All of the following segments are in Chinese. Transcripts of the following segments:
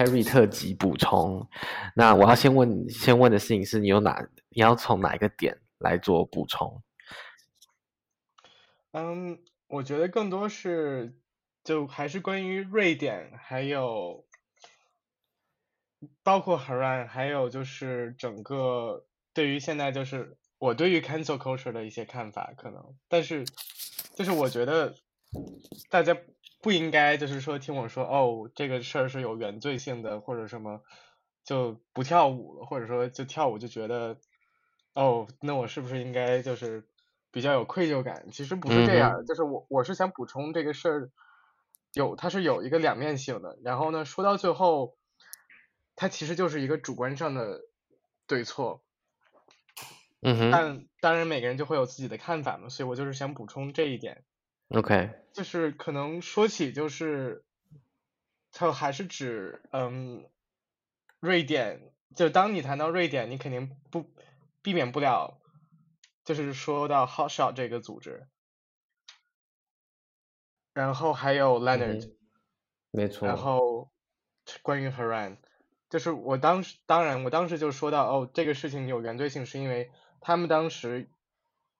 Harry 特辑补充。那我要先问，先问的事情是你有哪，你要从哪一个点来做补充？嗯，我觉得更多是就还是关于瑞典，还有包括 Haran，还有就是整个对于现在就是我对于 cancel culture 的一些看法，可能，但是就是我觉得大家。不应该就是说听我说哦，这个事儿是有原罪性的，或者什么就不跳舞了，或者说就跳舞就觉得哦，那我是不是应该就是比较有愧疚感？其实不是这样，嗯、就是我我是想补充这个事儿有它是有一个两面性的。然后呢，说到最后，它其实就是一个主观上的对错。嗯哼。但当然每个人就会有自己的看法嘛，所以我就是想补充这一点。OK，就是可能说起就是，它还是指嗯，瑞典，就当你谈到瑞典，你肯定不避免不了，就是说到 Hotshot 这个组织，然后还有 Leonard，嗯，没错，然后关于 Haran，就是我当时当然我当时就说到哦，这个事情有原罪性，是因为他们当时，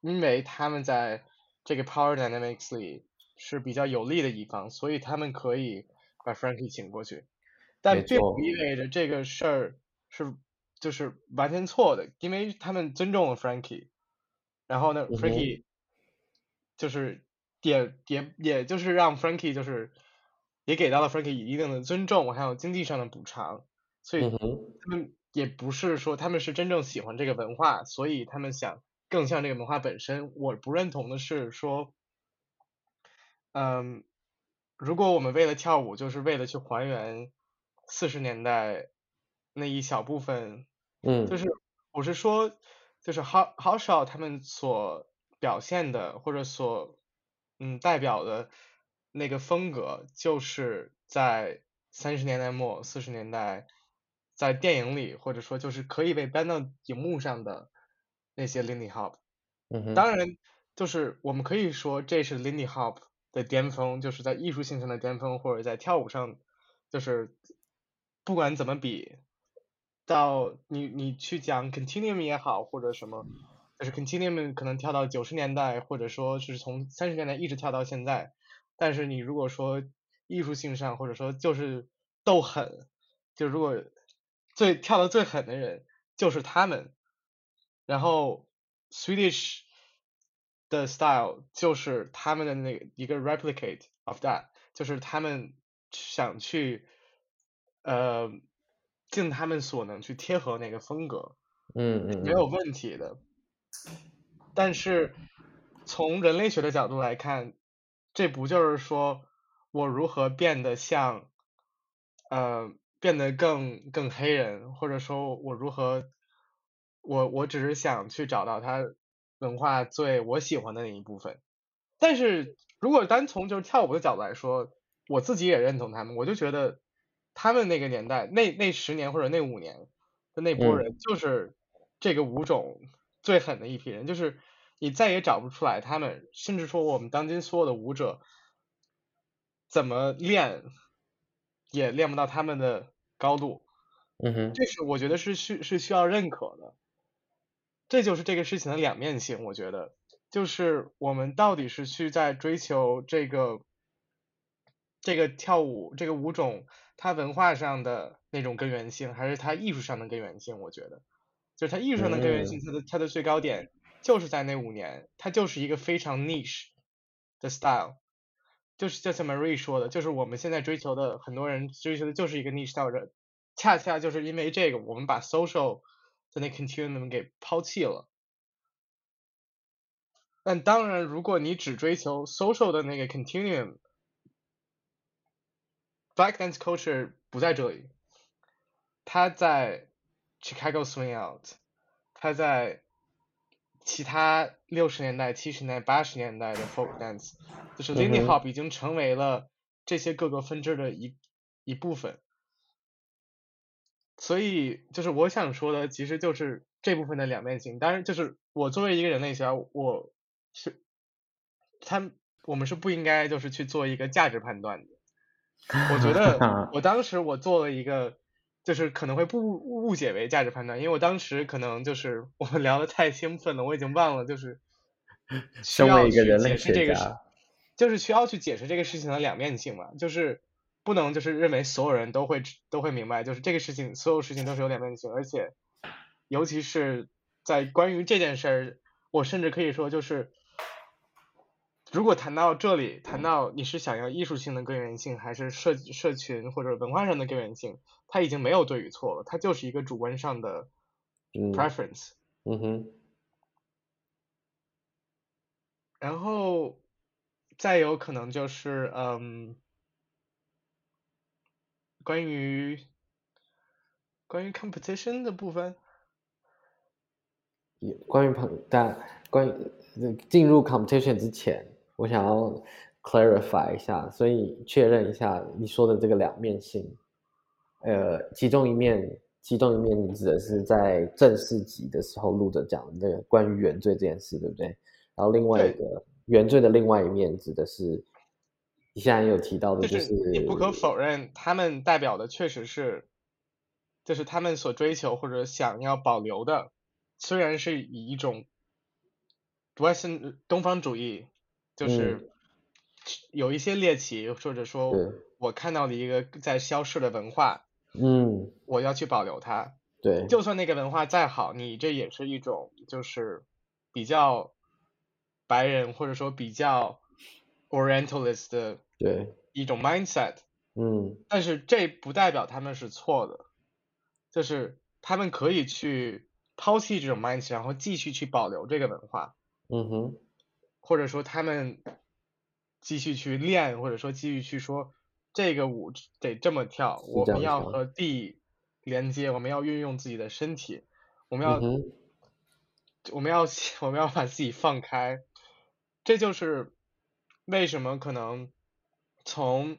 因为他们在。这个 Power Dynamics 里是比较有利的一方，所以他们可以把 Frankie 请过去，但并不意味着这个事儿是就是完全错的，因为他们尊重了 Frankie，然后呢、嗯、，Frankie 就是也也也就是让 Frankie 就是也给到了 Frankie 一定的尊重，还有经济上的补偿，所以他们也不是说他们是真正喜欢这个文化，所以他们想。更像这个文化本身，我不认同的是说，嗯，如果我们为了跳舞，就是为了去还原四十年代那一小部分，嗯，就是我是说，就是 Hotshot 他们所表现的或者所嗯代表的那个风格，就是在三十年代末四十年代在电影里或者说就是可以被搬到荧幕上的。那些 Lindy Hop，嗯，当然就是我们可以说这是 Lindy Hop 的巅峰，就是在艺术性上的巅峰，或者在跳舞上，就是不管怎么比，到你你去讲 Continuum 也好，或者什么，就是 Continuum 可能跳到九十年代，或者说是从三十年代一直跳到现在，但是你如果说艺术性上，或者说就是斗狠，就如果最跳的最狠的人就是他们。然后，Swedish 的 style 就是他们的那一个 replicate of that，就是他们想去，呃，尽他们所能去贴合那个风格，嗯嗯，没有问题的。但是从人类学的角度来看，这不就是说我如何变得像，呃，变得更更黑人，或者说我如何。我我只是想去找到他文化最我喜欢的那一部分，但是如果单从就是跳舞的角度来说，我自己也认同他们，我就觉得他们那个年代那那十年或者那五年的那波人，就是这个舞种最狠的一批人，就是你再也找不出来他们，甚至说我们当今所有的舞者怎么练也练不到他们的高度，嗯哼，这是我觉得是需是需要认可的。这就是这个事情的两面性，我觉得，就是我们到底是去在追求这个这个跳舞这个舞种它文化上的那种根源性，还是它艺术上的根源性？我觉得，就是它艺术上的根源性，它的它的最高点就是在那五年，它就是一个非常 niche 的 style，就是就像 Marie 说的，就是我们现在追求的很多人追求的就是一个 niche style，恰恰就是因为这个，我们把 social 在那 continuum 给抛弃了，但当然，如果你只追求 social 的那个 continuum，Black dance culture 不在这里，它在 Chicago swing out，它在其他六十年代、七十年代、八十年代的 folk dance，就是 Lindy Hop 已经成为了这些各个分支的一一部分。所以，就是我想说的，其实就是这部分的两面性。当然，就是我作为一个人类学家，我是他，我们是不应该就是去做一个价值判断的。我觉得 我当时我做了一个，就是可能会不误解为价值判断，因为我当时可能就是我们聊的太兴奋了，我已经忘了就是需要去解释这个事，就是需要去解释这个事情的两面性嘛，就是不能就是认为所有人都会都会明白，就是这个事情所有事情都是有两面性，而且尤其是在关于这件事儿，我甚至可以说就是。如果谈到这里，谈到你是想要艺术性的根源性，还是社社群或者文化上的根源性，它已经没有对与错了，它就是一个主观上的 preference。嗯，嗯哼。然后再有可能就是嗯，关于关于 competition 的部分，关于朋但关于进入 competition 之前。我想要 clarify 一下，所以确认一下你说的这个两面性，呃，其中一面，其中一面你指的是在正式集的时候录着讲的这个关于原罪这件事，对不对？然后另外一个原罪的另外一面指的是你现在也有提到的，就是、就是、你不可否认，他们代表的确实是，就是他们所追求或者想要保留的，虽然是以一种 Western 东方主义。就是有一些猎奇，或者说我看到了一个在消逝的文化，嗯，我要去保留它。对，就算那个文化再好，你这也是一种就是比较白人或者说比较 Orientalist 的对一种 mindset。嗯，但是这不代表他们是错的，就是他们可以去抛弃这种 mindset，然后继续去保留这个文化。嗯哼。或者说他们继续去练，或者说继续去说这个舞得这么跳，我们要和地连接，我们要运用自己的身体，我们要、嗯、我们要 我们要把自己放开，这就是为什么可能从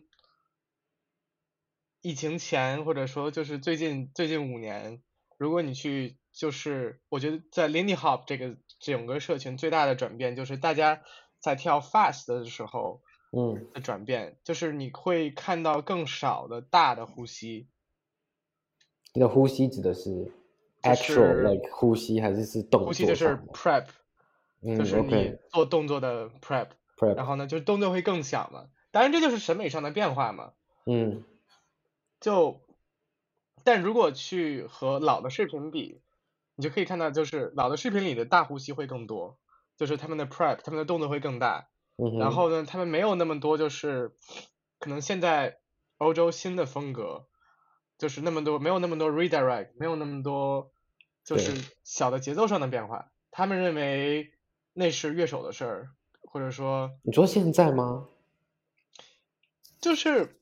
疫情前或者说就是最近最近五年，如果你去就是我觉得在 Lindy Hop 这个。整个社群最大的转变就是大家在跳 fast 的时候，嗯，的转变、嗯、就是你会看到更少的大的呼吸。你的呼吸指的是 actual like 呼吸还是是动作？呼吸就是 prep，、嗯、就是你做动作的 prep，、嗯、然后呢，就是动作会更小嘛。当然这就是审美上的变化嘛。嗯。就，但如果去和老的视频比。你就可以看到，就是老的视频里的大呼吸会更多，就是他们的 prep，他们的动作会更大。嗯。然后呢，他们没有那么多，就是可能现在欧洲新的风格，就是那么多没有那么多 redirect，没有那么多，就是小的节奏上的变化。他们认为那是乐手的事儿，或者说。你说现在吗？就是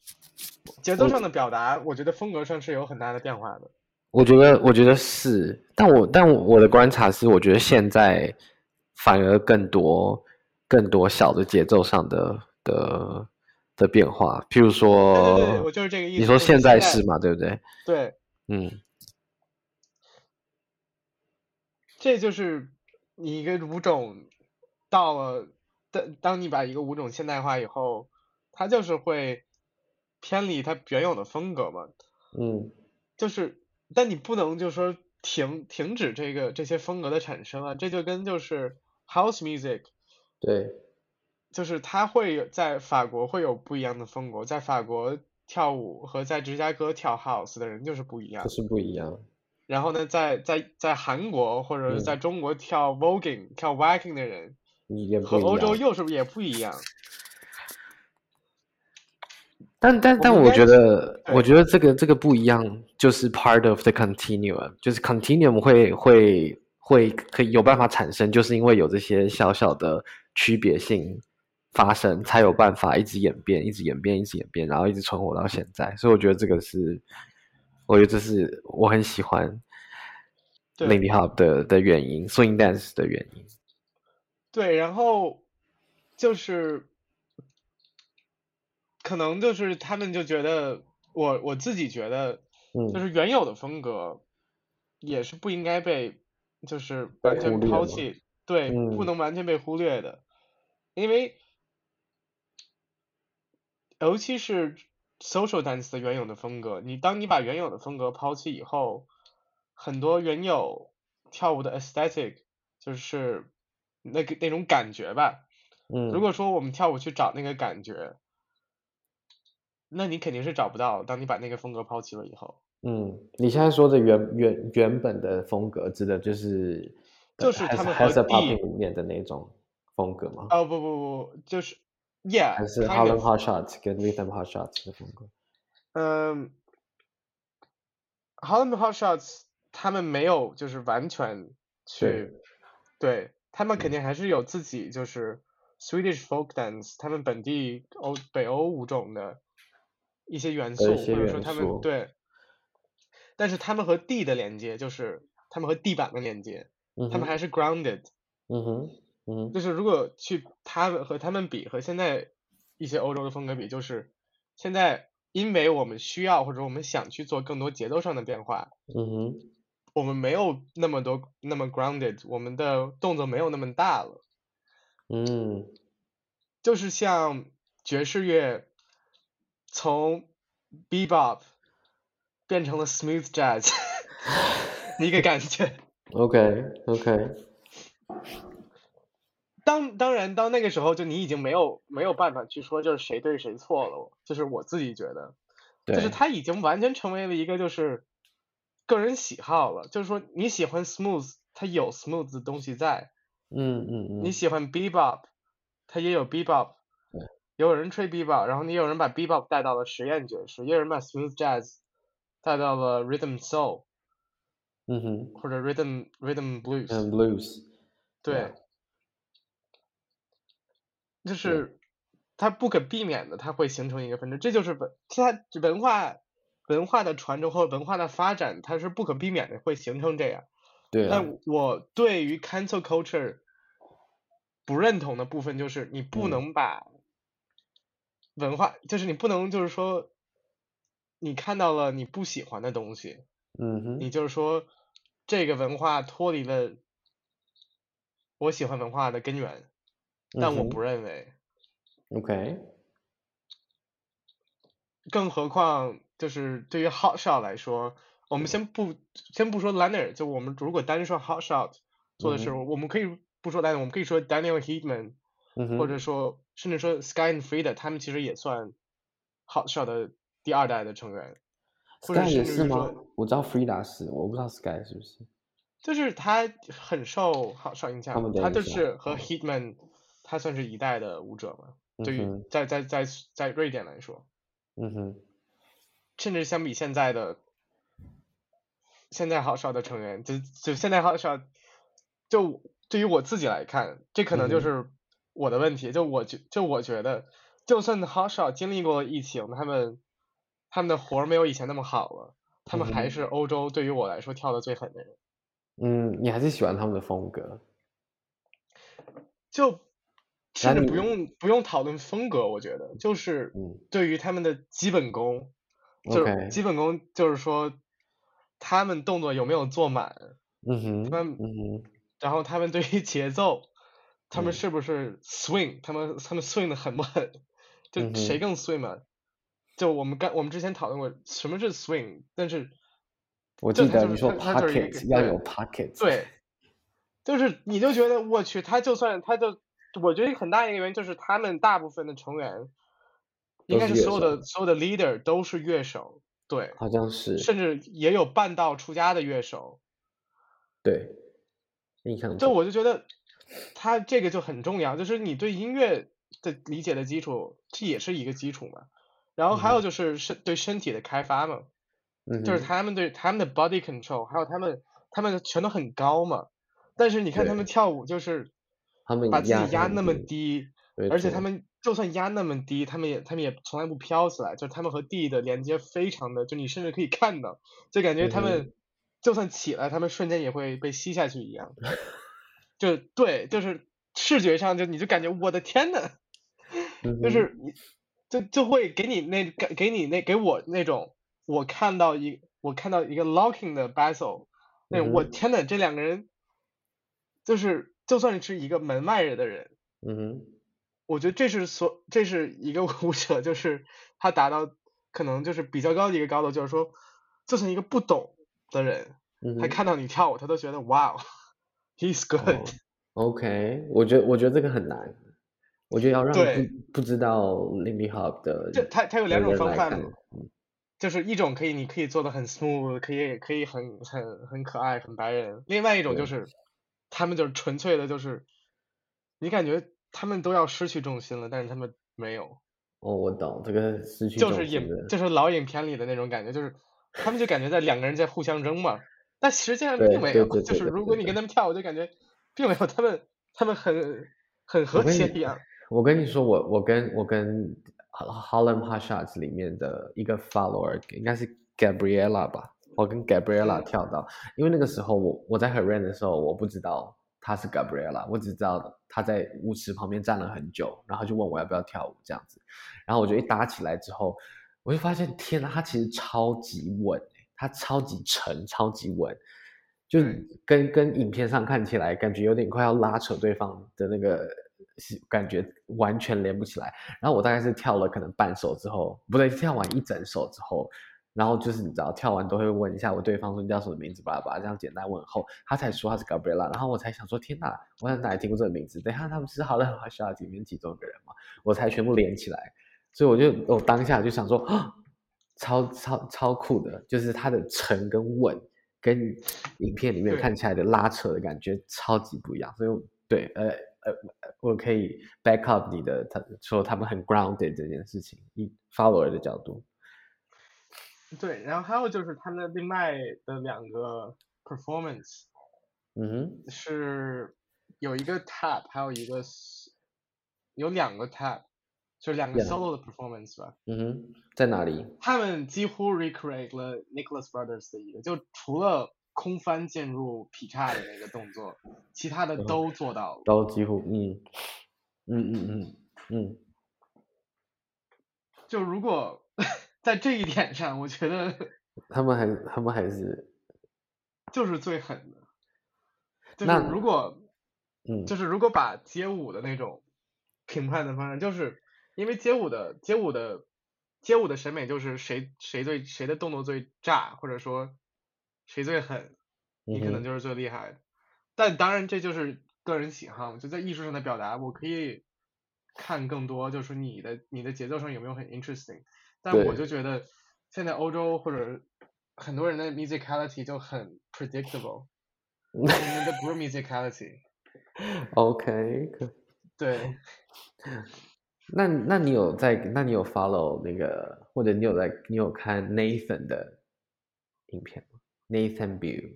节奏上的表达，我觉得风格上是有很大的变化的。我觉得，我觉得是，但我但我的观察是，我觉得现在反而更多更多小的节奏上的的的变化，譬如说，对对对，我就是这个意思。你说现在是嘛？对不对？对，嗯，这就是你一个舞种到了，当当你把一个舞种现代化以后，它就是会偏离它原有的风格嘛。嗯，就是。但你不能就说停停止这个这些风格的产生啊，这就跟就是 house music，对，就是它会在法国会有不一样的风格，在法国跳舞和在芝加哥跳 house 的人就是不一样，就是不一样。然后呢，在在在韩国或者是在中国跳 voguing、嗯、跳 waacking 的人，和欧洲又是不是也不一样？但但但我觉得，我觉得这个这个不一样，就是 part of the continuum，就是 continuum 会会会可以有办法产生，就是因为有这些小小的区别性发生，才有办法一直演变，一直演变，一直演变，然后一直存活到现在。所以我觉得这个是，我觉得这是我很喜欢 Lindy Hop 的的原因，Swing Dance 的原因。对，然后就是。可能就是他们就觉得我我自己觉得，就是原有的风格也是不应该被就是完全抛弃，对，不能完全被忽略的，因为尤其是 social dance 的原有的风格，你当你把原有的风格抛弃以后，很多原有跳舞的 aesthetic 就是那个那种感觉吧。嗯。如果说我们跳舞去找那个感觉，那你肯定是找不到。当你把那个风格抛弃了以后。嗯，你现在说的原原原本的风格，指的就是就是他们和 House Popping 里面的那种风格吗？哦不不不，就是 Yeah，还是 Harlem Hot Shots 跟 Rhythm Hot Shots 的风格。嗯，Harlem Hot Shots 他们没有就是完全去，对，对他们肯定还是有自己就是 Swedish Folk Dance 他们本地欧北欧舞种的一些元素，或者说他们对。但是他们和地的连接，就是他们和地板的连接，嗯、他们还是 grounded。嗯哼，嗯哼，就是如果去他们和他们比，和现在一些欧洲的风格比，就是现在因为我们需要或者我们想去做更多节奏上的变化，嗯哼，我们没有那么多那么 grounded，我们的动作没有那么大了。嗯，就是像爵士乐从 bebop。变成了 smooth jazz，一个感觉。OK OK。当当然，到那个时候，就你已经没有没有办法去说就是谁对谁错了，就是我自己觉得，就是他已经完全成为了一个就是个人喜好了。就是说你喜欢 smooth，它有 smooth 的东西在。嗯嗯嗯。你喜欢 bebop，它也有 bebop。对。有人吹 bebop，然后你有人把 bebop 带到了实验爵士，也有人把 smooth jazz。带到了 rhythm soul，嗯哼，或者 rhythm rhythm blues，嗯 blues，对.就是它不可避免的，它会形成一个分支，这就是文它文化文化的传承和文化的发展，它是不可避免的会形成这样。对、啊。但我对于 cancel culture 不认同的部分就是，你不能把文化，嗯、就是你不能就是说。你看到了你不喜欢的东西，嗯哼，你就是说这个文化脱离了我喜欢文化的根源，但我不认为。嗯、OK。更何况就是对于 Hot Shot 来说，我们先不先不说 Leonard，就我们如果单说 Hot Shot 做的时候，嗯、我们可以不说 Leonard，我们可以说 Daniel Heatman，、嗯、或者说甚至说 Sky and Frida，他们其实也算 Hot Shot 的。第二代的成员，Sky 也是吗？我知道 Frida 是，我不知道 Sky 是不是。就是他很受 Hot Shot 影响，他就是和 Hitman，他算是一代的舞者嘛。嗯、对于在在在在瑞典来说，嗯哼，甚至相比现在的现在好少的成员，就就现在好少，就对于我自己来看，这可能就是我的问题。嗯、就我觉就我觉得，就算好少经历过疫情，他们。他们的活儿没有以前那么好了，他们还是欧洲对于我来说跳的最狠的人。嗯，你还是喜欢他们的风格？就甚至不用不用讨论风格，我觉得就是对于他们的基本功，嗯、就是基本功就是说他们动作有没有做满，嗯哼，他们，嗯哼，然后他们对于节奏，他们是不是 swing，、嗯、他们他们 swing 的狠不狠？就谁更 swing 嘛？就我们刚我们之前讨论过什么是 swing，但是我记得你说 pocket 要有 pocket，对，就是你就觉得我去，他就算他就，我觉得很大一个原因就是他们大部分的成员，应该是所有的所有的 leader 都是乐手，对，好像是，甚至也有半道出家的乐手，对，印象就我就觉得他这个就很重要，就是你对音乐的理解的基础，这也是一个基础嘛。然后还有就是身对身体的开发嘛，嗯，就是他们对他们的 body control，还有他们他们全都很高嘛，但是你看他们跳舞就是，他们把自己压那么低，而且他。们就算压那么低，他们也他们也从来不飘起来，就是他们和地的连接非常的，就你甚至可以看到，就感觉他们就算起来，他们瞬间也会被吸下去一样，就对，就是视觉上就你就感觉我的天呐，就是你。就就会给你那给给你那给我那种，我看到一我看到一个 locking 的 battle，那我天呐，这两个人，就是就算是一个门外人的人，嗯，我觉得这是所这是一个舞者，就是他达到可能就是比较高的一个高度，就是说，就算一个不懂的人，嗯、他看到你跳舞，他都觉得哇，he's good。Oh, OK，我觉得我觉得这个很难，我觉得要让不不知道 Lindy Hop 的，就他他有两种方法，就是一种可以你可以做的很 smooth，可以可以很很很可爱很白人，另外一种就是他们就是纯粹的就是，你感觉他们都要失去重心了，但是他们没有。哦，我懂这个失去就是影就是老影片里的那种感觉，就是他们就感觉在两个人在互相争嘛，但实际上并没有，就是如果你跟他们跳，我就感觉并没有他们他们很很和谐一样。我跟你说，我我跟我跟 Harlem Hot Shots 里面的一个 follower 应该是 Gabriella 吧，我跟 Gabriella 跳到，因为那个时候我我在 Her 的时候我不知道。他是 Gabriella，我只知道他在舞池旁边站了很久，然后就问我要不要跳舞这样子，然后我就一搭起来之后，我就发现天呐，他其实超级稳，他超级沉，超级稳，就跟跟影片上看起来感觉有点快要拉扯对方的那个感觉完全连不起来。然后我大概是跳了可能半首之后，不对，跳完一整首之后。然后就是你知道，跳完都会问一下我对方说，你叫什么名字，巴拉巴拉这样简单问候，他才说他是 Gabriella，然后我才想说天哪，我在哪里听过这个名字？等下他们是 Harlem Hot Shots 里面其中一个人嘛，我才全部连起来，所以我就我当下就想说，啊，超超超酷的，就是他的沉跟稳，跟影片里面看起来的拉扯的感觉超级不一样，所以对，呃呃，我可以 back up 你的他说他们很 grounded 这件事情，以 follower 的角度。对，然后还有就是他们的另外的两个 performance，嗯哼，是有一个 tap，还有一个有两个 tap，就是两个 solo 的 performance 吧。嗯哼，在哪里？他们几乎 recreate 了 Nicholas Brothers 的一个，就除了空翻进入劈叉的那个动作，其他的都做到了。都几乎，嗯，嗯嗯嗯嗯。就如果。在这一点上，我觉得他们还他们还是就是最狠的。就是如果，嗯，就是如果把街舞的那种评判的方式，就是因为街舞的街舞的街舞的审美就是谁谁最谁的动作最炸，或者说谁最狠，你可能就是最厉害的。但当然这就是个人喜好，就在艺术上的表达，我可以看更多，就是你的你的节奏上有没有很 interesting。但我就觉得，现在欧洲或者很多人的 musicality 就很 predictable，你们的不是 musicality。OK。对。那那你有在？那你有 follow 那个，或者你有在？你有看 Nathan 的影片吗？Nathan b i l l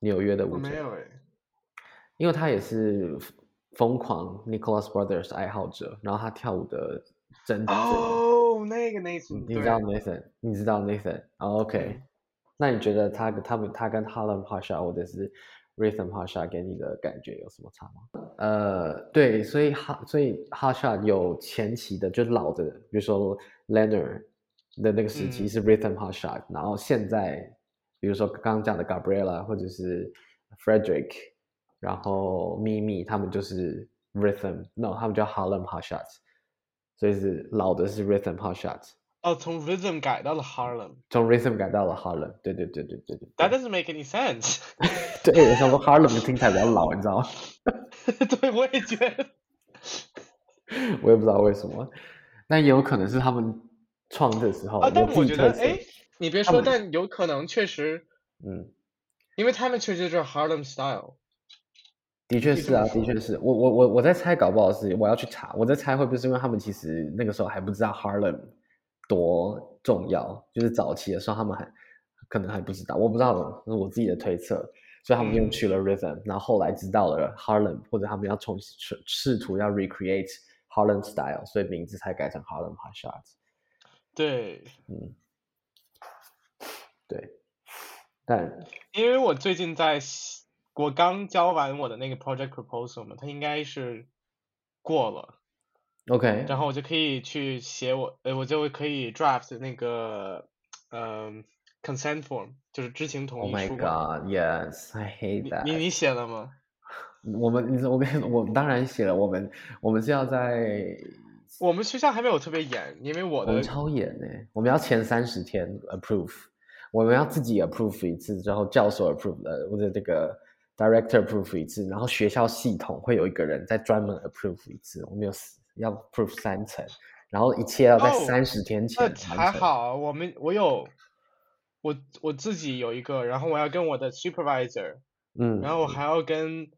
纽约的舞者。没有诶。因为他也是疯狂 Nicholas Brothers 爱好者，然后他跳舞的真的。Oh! 那个 Nathan，你知道 Nathan，你知道 Nathan，OK，、oh, 那你觉得他他们他跟 Harlem Hot Shots 或者是 Rhythm Hot Shots 给你的感觉有什么差吗？呃，对，所以 Hot 所以 Hot Shots 有前期的，就是老的，比如说 Leonard 的那个时期是 Rhythm Hot Shots，、嗯、然后现在比如说刚刚讲的 Gabriella 或者是 Frederick，然后 Mimi 他们就是 Rhythm，no，他们叫 Harlem Hot Shots。所以是老的是 Rhythm Hot Shots 哦，从 Rhythm 改到了 Harlem，从 Rhythm 改到了 Harlem，对对对对对对。That doesn't make any sense。对，我想说 Harlem 听起来比较老，你知道吗？对，我也觉得。我也不知道为什么，但也有可能是他们创的时候。啊，但我觉得，哎，你别说，但有可能确实，嗯，因为他们确实就是 Harlem Style。的确是啊，的确是我我我我在猜，搞不好是我要去查。我在猜会不会是因为他们其实那个时候还不知道 Harlem 多重要，就是早期的时候他们还可能还不知道，我不知道，那是我自己的推测。所以他们用去了 Rhythm，、嗯、然后后来知道了 Harlem，或者他们要重试试图要 recreate Harlem Style，所以名字才改成 Harlem Hot Shots。对，嗯，对，但因为我最近在。我刚交完我的那个 project proposal 嘛，它应该是过了，OK，然后我就可以去写我，呃，我就可以 draft 那个，嗯、呃、，consent form，就是知情同意书。Oh my god, yes, I hate that 你。你你写了吗？我们，你我跟我当然写了。我们我们是要在 我们学校还没有特别严，因为我的我们超严呢，我们要前三十天 approve，我们要自己 approve 一次，之后教授 approve 的，或者这个 director approve 一次，然后学校系统会有一个人在专门 approve 一次，我们有要 approve 三层，然后一切要在三十天前那还好，我们我有我我自己有一个，然后我要跟我的 supervisor，嗯，然后我还要跟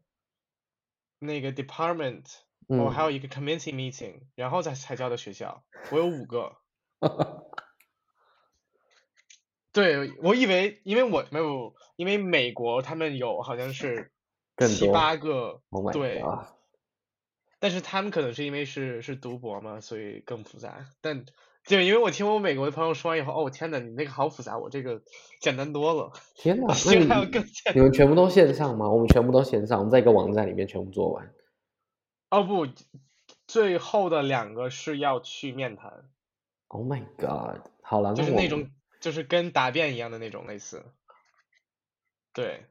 那个 department。我、oh, 还有一个 committee meeting，然后再才交的学校。我有五个。对，我以为，因为我没有，因为美国他们有好像是 七八个。Oh、对。但是他们可能是因为是是读博嘛，所以更复杂。但就因为我听我美国的朋友说完以后，哦天呐，你那个好复杂，我这个简单多了。天呐，那你还有更简单。你们全部都线上吗？我们全部都线上，我们在一个网站里面全部做完。哦不，最后的两个是要去面谈。Oh my god！好了，就是那种，就是跟答辩一样的那种类似。对。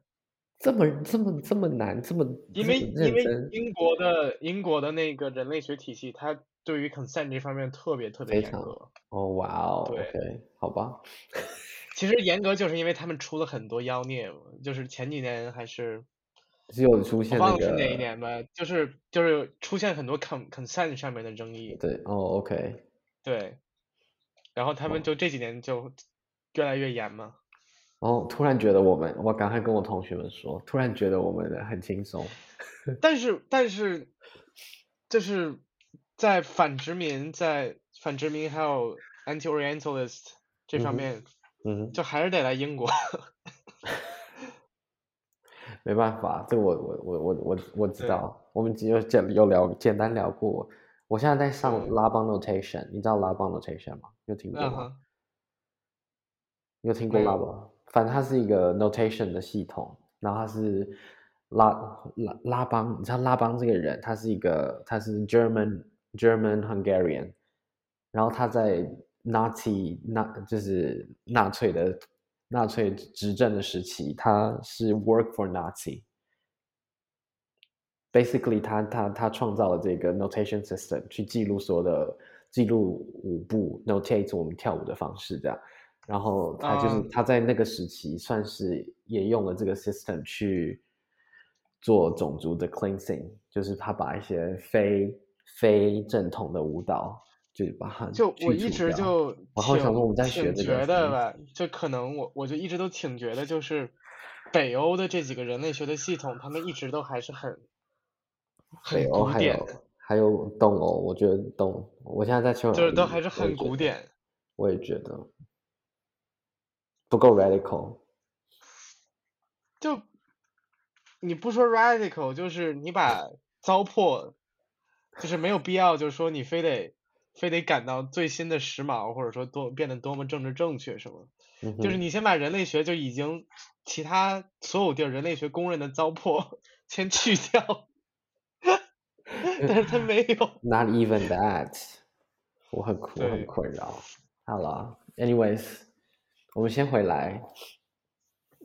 这么这么这么难，这么因为因为英国的英国的那个人类学体系，它对于 consent 这方面特别特别严格。哦哇哦。对，okay, 好吧。其实严格就是因为他们出了很多妖孽，就是前几年还是。只有出现、那个，忘了是哪一年吧，就是就是出现很多 con consent 上面的争议。对，哦，OK。对，然后他们就这几年就越来越严吗。哦，突然觉得我们，我赶快跟我同学们说，突然觉得我们的很轻松。但是但是，就是在反殖民，在反殖民还有 anti-orientalist 这方面，嗯，嗯，就还是得来英国。没办法，这个我我我我我我知道，我们只有简有聊简单聊过。我现在在上拉邦 notation，你知道拉邦 notation 吗？有听过吗？Uh. 有听过拉邦？反正它是一个 notation 的系统，然后它是拉拉拉邦，你知道拉邦这个人，他是一个他是 German German Hungarian，然后他在 Nazi 纳就是纳粹的。纳粹执政的时期，他是 work for Nazi。Basically，他他他创造了这个 notation system，去记录所有的记录舞步 notate 我们跳舞的方式这样。然后他就是、uh, 他在那个时期算是也用了这个 system 去做种族的 cleansing，就是他把一些非非正统的舞蹈。就把它就我一直就我好想说我们在学这个，觉得吧，就可能我我就一直都挺觉得，就是北欧的这几个人类学的系统，他们一直都还是很很古典。还有东欧，我觉得东，我现在在求就是都还是很古典。我也觉得不够 radical。就你不说 radical，就是你把糟粕，就是没有必要，就是说你非得。非得赶到最新的时髦，或者说多变得多么政治正确什么、嗯？就是你先把人类学就已经其他所有地儿人类学公认的糟粕 先去掉，但是他没有。Not even that，我很苦，我很困扰。好了，anyways，我们先回来。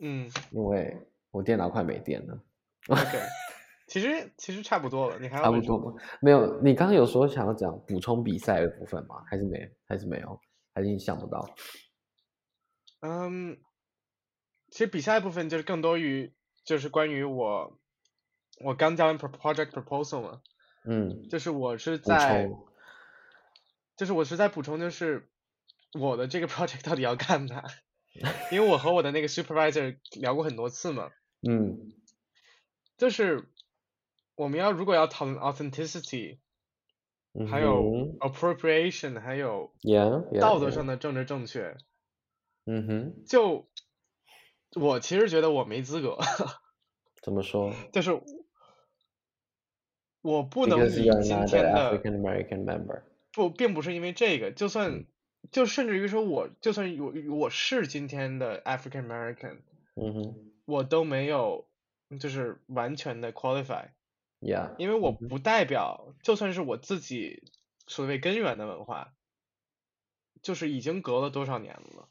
嗯，因为我电脑快没电了。OK。其实其实差不多了，你还要差不多吗？没有，你刚刚有说想要讲补充比赛的部分吗？还是没？还是没有？还是你想不到？嗯，其实比赛部分就是更多于就是关于我我刚交完 project proposal 嘛，嗯，就是我是在，就是我是在补充，就是我的这个 project 到底要干嘛？因为我和我的那个 supervisor 聊过很多次嘛，嗯，就是。我们要如果要讨论 authenticity，、嗯、还有 appropriation，还有道德上的政治正确.嗯哼，就我其实觉得我没资格。怎么说？就是我不能以今天的不，并不是因为这个，就算、嗯、就甚至于说我就算我我是今天的 African American，嗯哼，我都没有就是完全的 qualify。Yeah, 因为我不代表，就算是我自己所谓根源的文化，就是已经隔了多少年了，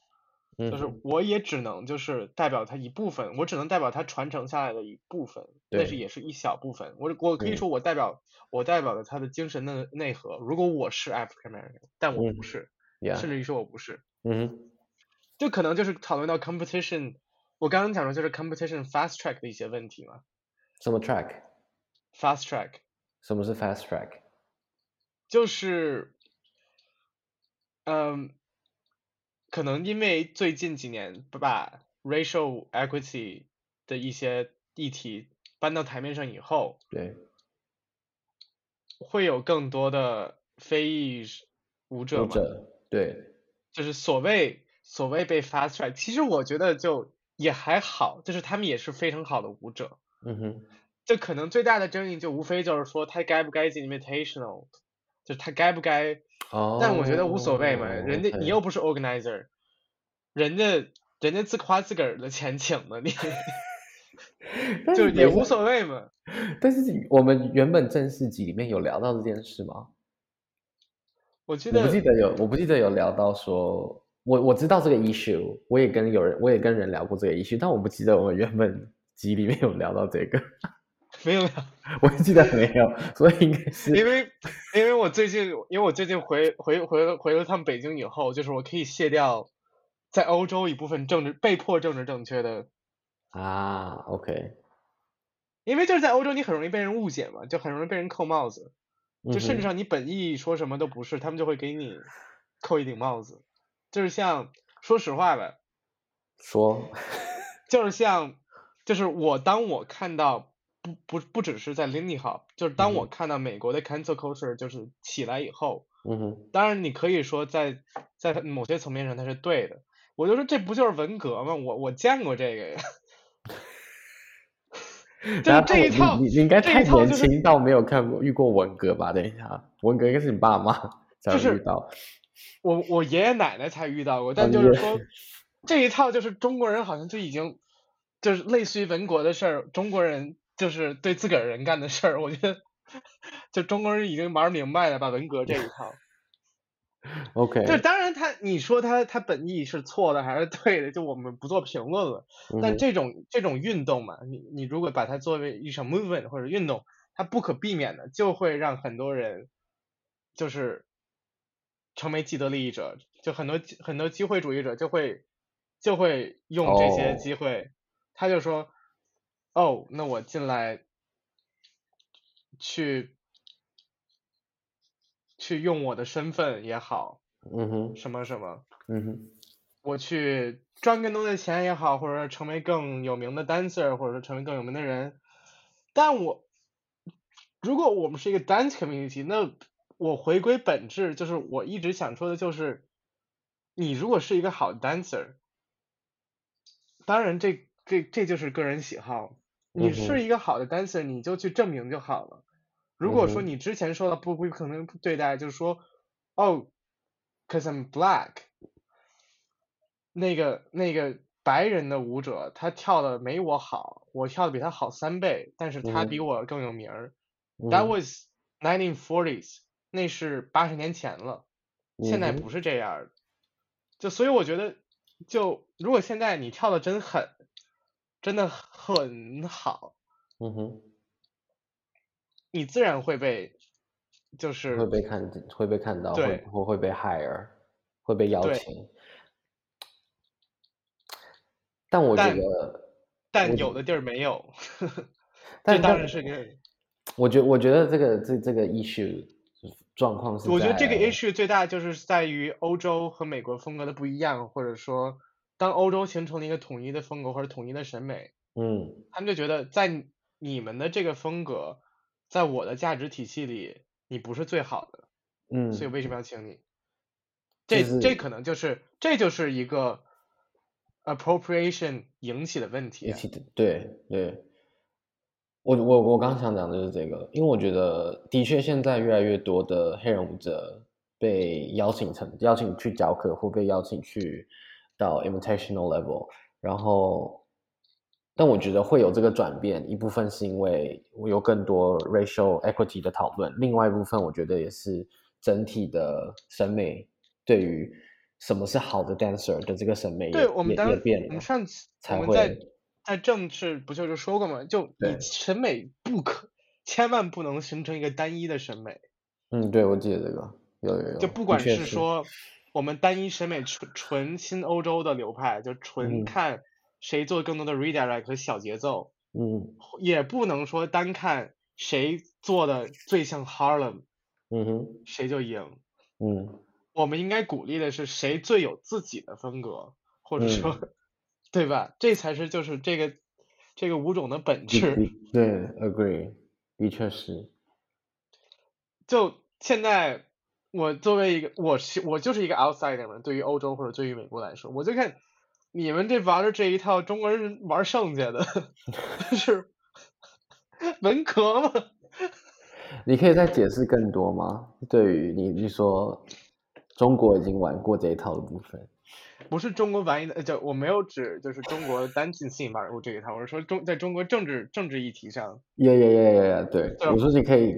嗯，就是我也只能就是代表它一部分，我只能代表它传承下来的一部分，但是也是一小部分。我我可以说我代表、嗯、我代表了它的精神的内核。如果我是 African American，但我不是，嗯、甚至于说我不是，嗯，就可能就是讨论到 competition，我刚刚讲的就是 competition fast track 的一些问题嘛。什么 track？Fast track。什么是 fast track？就是，嗯。可能因为最近几年把 racial equity 的一些议题搬到台面上以后，对，会有更多的非裔舞者嘛？舞者，对，就是所谓所谓被 fast track，其实我觉得就也还好，就是他们也是非常好的舞者。嗯哼，这可能最大的争议就无非就是说他该不该进 invitational，就是他该不该。哦，但我觉得无所谓嘛，人家你又不是 organizer，人家人家自夸自个儿的钱请的你，就也无所谓嘛。但是我们原本正式集里面有聊到这件事吗？我记得我不记得有，我不记得有聊到说，我我知道这个 issue，我也跟有人我也跟人聊过这个 issue，但我不记得我们原本集里面有聊到这个。没有，我记得没有，所以应该 是因为因为我最近因为我最近回回回了回了趟北京以后，就是我可以卸掉在欧洲一部分政治被迫政治正确的啊，OK，因为就是在欧洲你很容易被人误解嘛，就很容易被人扣帽子，就甚至上你本意说什么都不是，他们就会给你扣一顶帽子，就是像说实话吧，说，就是像就是我当我看到。不不不只是在 Lindy Hop，就是当我看到美国的 cancel culture 就是起来以后，嗯哼，当然你可以说在在某些层面上它是对的，我就说这不就是文革吗？我我见过这个呀，就这一套，你你应该太年轻到没有看过遇过文革吧？等一下，文革应该是你爸妈 才遇到，就是、我我爷爷奶奶才遇到过，但就是说 这一套就是中国人好像就已经就是类似于文革的事儿，中国人。就是对自个儿人干的事儿，我觉得，就中国人已经玩明白了，把文革这一套。OK。就当然他，你说他他本意是错的还是对的，就我们不做评论了。但这种、嗯、这种运动嘛，你你如果把它作为一场 movement 或者运动，它不可避免的就会让很多人，就是成为既得利益者，就很多很多机会主义者就会就会用这些机会，oh. 他就说。哦，oh, 那我进来去去用我的身份也好，嗯哼，什么什么，嗯哼，我去赚更多的钱也好，或者说成为更有名的 dancer，或者说成为更有名的人。但我如果我们是一个 dance community，那我回归本质，就是我一直想说的就是，你如果是一个好 dancer，当然这这这就是个人喜好。你是一个好的 dancer，你就去证明就好了。如果说你之前说的不不可能对待，就是说，哦，cause I'm black，那个那个白人的舞者他跳的没我好，我跳的比他好三倍，但是他比我更有名儿。That was 1940s，那是八十年前了，现在不是这样的。就所以我觉得，就如果现在你跳的真狠。真的很好，嗯哼，你自然会被，就是会被看，会被看到，对，会会被 hire，会被邀请。但我觉得，但有的地儿没有，但当然是你。我觉我觉得这个这这个 issue 状况是，我觉得这个 issue 最大就是在于欧洲和美国风格的不一样，或者说。当欧洲形成了一个统一的风格或者统一的审美，嗯，他们就觉得在你们的这个风格，在我的价值体系里，你不是最好的，嗯，所以为什么要请你？这、这可能就是这就是一个 appropriation 引起的问题。对对，我我我刚想讲的就是这个，因为我觉得的确现在越来越多的黑人舞者被邀请成邀请去教课或被邀请去。到 invitational level，然后，但我觉得会有这个转变，一部分是因为我有更多 racial equity 的讨论，另外一部分我觉得也是整体的审美对于什么是好的 dancer 的这个审美也对我们当也变了。我们上次才会我们在在政治不就是说过吗？就你审美不可千万不能形成一个单一的审美。嗯，对，我记得这个有有有。就不管是说我们单一审美纯纯新欧洲的流派，就纯看谁做更多的 redirect 和小节奏。嗯。也不能说单看谁做的最像 Harlem。嗯哼。谁就赢。嗯。我们应该鼓励的是谁最有自己的风格，或者说，嗯、对吧？这才是就是这个这个舞种的本质。对，agree，的确是。就现在，我作为一个我是我就是一个 outsider 嘛，对于欧洲或者对于美国来说，我就看你们这玩的这一套，中国人玩剩下的，是文革吗？你可以再解释更多吗？对于你你说。中国已经玩过这一套的部分，不是中国玩的，就我没有指就是中国单亲性玩过这一套，我是说中在中国政治政治议题上。耶耶耶耶耶，对，我说你可以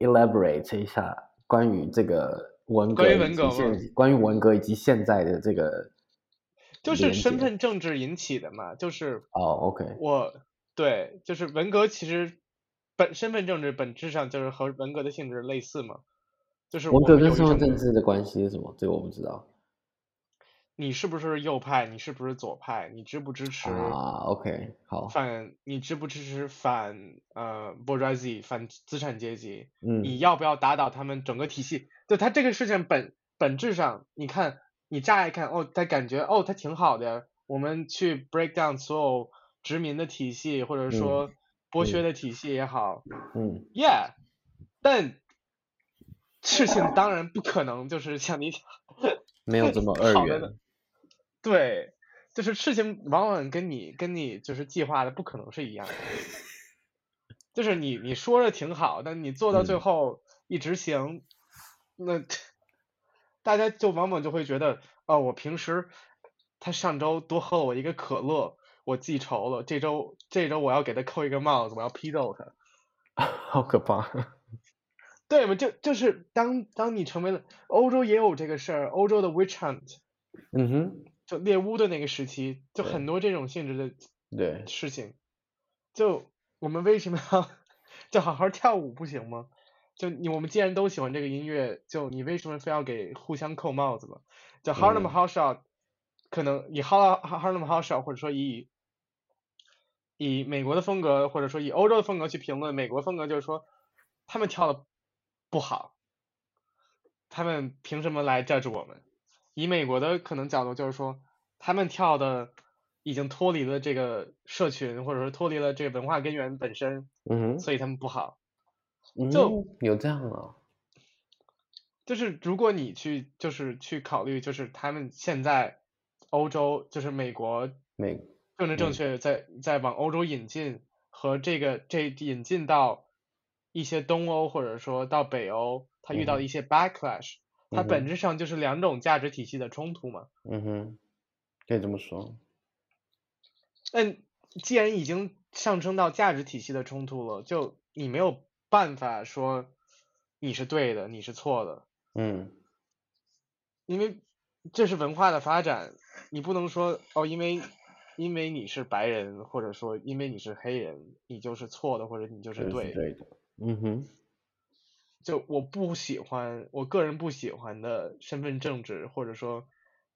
elaborate 一下关于这个文革，关于文革，关于文革以及现在的这个，就是身份政治引起的嘛，就是哦、oh，OK，我对，就是文革其实本身份政治本质上就是和文革的性质类似嘛。就是文革跟身份政治的关系是什么？这个我不知道。你是不是右派？你是不是左派？你支不支持啊？OK，好。反你支不支持反呃 bourgeoisie 反资产阶级？嗯。你要不要打倒他们整个体系？就他这个事情本本质上，你看你乍一看哦，他感觉哦，他挺好的。我们去 break down 所有殖民的体系，或者说剥削的体系也好。嗯。Yeah，但。事情当然不可能就是像你 没有这么二元，对，就是事情往往跟你跟你就是计划的不可能是一样的，就是你你说的挺好，但你做到最后一执行，嗯、那大家就往往就会觉得，哦，我平时他上周多喝了我一个可乐，我记仇了，这周这周我要给他扣一个帽子，我要批斗他，好可怕。对嘛，就就是当当你成为了欧洲也有这个事儿，欧洲的 witch hunt，嗯哼，就猎巫的那个时期，就很多这种性质的对事情，就我们为什么要 就好好跳舞不行吗？就你我们既然都喜欢这个音乐，就你为什么非要给互相扣帽子呢？就 Harlem House Shot，嗯、可能以 Harlem Harlem House Shot 或者说以以美国的风格或者说以欧洲的风格去评论美国风格，就是说他们跳的。不好，他们凭什么来 judge 我们？以美国的可能角度就是说，他们跳的已经脱离了这个社群，或者说脱离了这个文化根源本身，嗯哼，所以他们不好。就、嗯、有这样啊？就是如果你去就是去考虑，就是他们现在欧洲就是美国美政治正确在在往欧洲引进和这个这引进到。一些东欧或者说到北欧，他遇到一些 backlash，它、嗯、本质上就是两种价值体系的冲突嘛。嗯哼，可以这么说。那既然已经上升到价值体系的冲突了，就你没有办法说你是对的，你是错的。嗯。因为这是文化的发展，你不能说哦，因为因为你是白人，或者说因为你是黑人，你就是错的，或者你就是对的。对的。嗯哼，就我不喜欢，我个人不喜欢的身份政治，或者说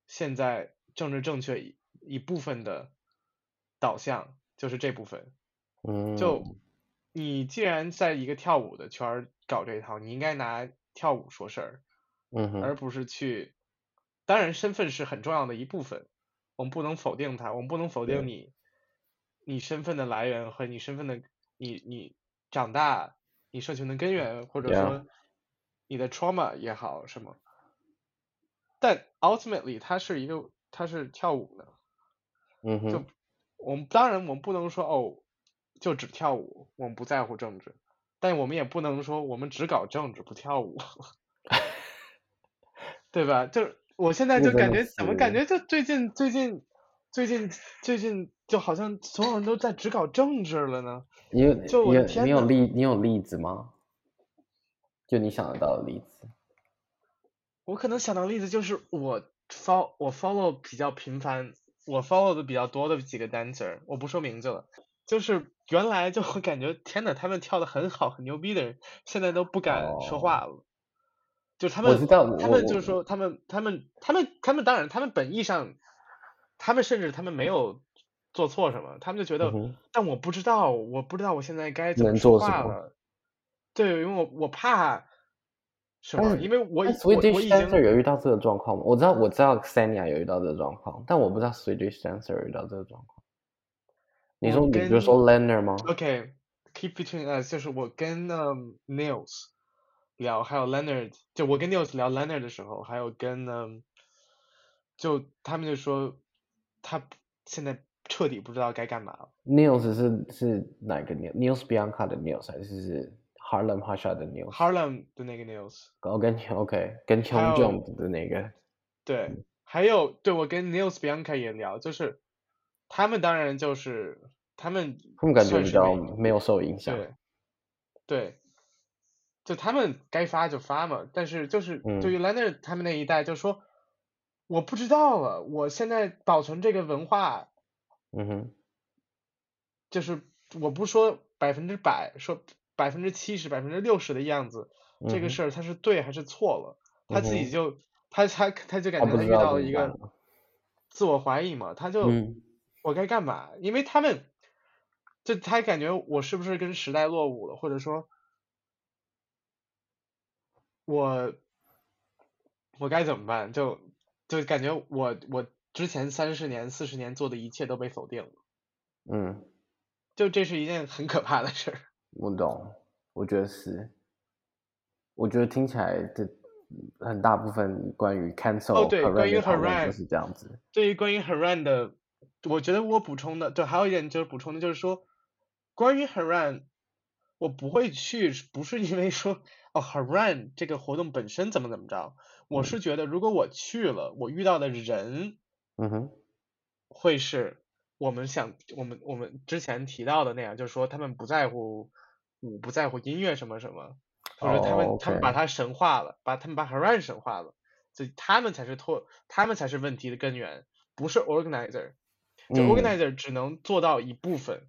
现在政治正确一一部分的导向，就是这部分。嗯，就你既然在一个跳舞的圈儿搞这一套，你应该拿跳舞说事儿，嗯，而不是去，当然身份是很重要的一部分，我们不能否定它，我们不能否定你，你身份的来源和你身份的你你长大。你社群的根源，或者说你的 trauma 也好，什么？但 ultimately 它是一个，它是跳舞的。嗯哼。就我们当然我们不能说哦，就只跳舞，我们不在乎政治，但我们也不能说我们只搞政治不跳舞，对吧？就我现在就感觉怎么感觉就最近最近最近最近就好像所有人都在只搞政治了呢？你有你有你有例你有例子吗？就你想得到的例子？我可能想到的例子就是我 follow 我 follow 比较频繁，我 follow 的比较多的几个 dancer，我不说名字了，就是原来就会感觉天呐，他们跳的很好很牛逼的人，现在都不敢说话了。Oh. 就他们，他们就是说，他们，他们，他们，他们当然，他们本意上，他们甚至他们没有做错什么，他们就觉得，嗯、但我不知道，我不知道我现在该怎么说话了。对，因为我我怕什么？因为我 Swedish Dancer 有遇到这个状况吗？我知道，我知道 Xenia 有遇到这个状况，但我不知道 Swedish Dancer 遇到这个状况。你说，你比如说 Lennart 吗？OK，Keep、okay, between us，就是我跟、um, Nils。聊还有 Leonard，就我跟 Nils 聊 Leonard 的时候，还有跟嗯，就他们就说他现在彻底不知道该干嘛了。Nils 是是哪个 Nils？Nils Bianca 的 Nils 还是是 Harlem Hasha 的 Nils？Harlem 的那个 Nils。哦，跟 OK，跟 Hyun Jung 的那个。对，还有对我跟 Nils Bianca 也聊，就是他们当然就是他们。他们感觉比较没有受影响。对。对。就他们该发就发嘛，但是就是对于 Leonard 他们那一代，就说、嗯、我不知道了，我现在保存这个文化，嗯哼，就是我不说百分之百，说百分之七十、百分之六十的样子，嗯、这个事儿他是对还是错了，他自己就、嗯、他他他就感觉他遇到了一个自我怀疑嘛，他就、嗯、我该干嘛？因为他们就他感觉我是不是跟时代落伍了，或者说。我我该怎么办？就就感觉我我之前三十年四十年做的一切都被否定了。嗯，就这是一件很可怕的事儿。我懂，我觉得是。我觉得听起来这很大部分关于 cancel 哦，对，关于 Haran 就是这样子。对于关于 Haran 的，我觉得我补充的，对，还有一点就是补充的就是说，关于 Haran，我不会去，不是因为说。哦，Haran 这个活动本身怎么怎么着？我是觉得如果我去了，我遇到的人，嗯哼，会是我们想我们我们之前提到的那样，就是说他们不在乎舞，不在乎音乐什么什么，或者他们、oh. 他们把它神化了，把他们把 Haran 神化了，所以他们才是错，他们才是问题的根源，不是 organizer，就 organizer 只能做到一部分，嗯、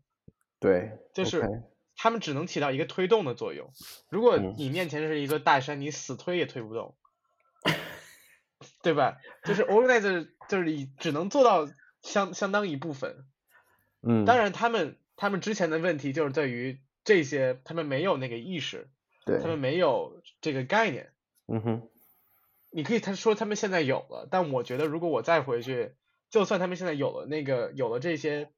对，就是。他们只能起到一个推动的作用。如果你面前是一个大山，你死推也推不动，对吧？就是 organizer 就是以只能做到相相当一部分。嗯。当然，他们他们之前的问题就是在于这些，他们没有那个意识，对，他们没有这个概念。嗯哼。你可以他说他们现在有了，但我觉得如果我再回去，就算他们现在有了那个有了这些。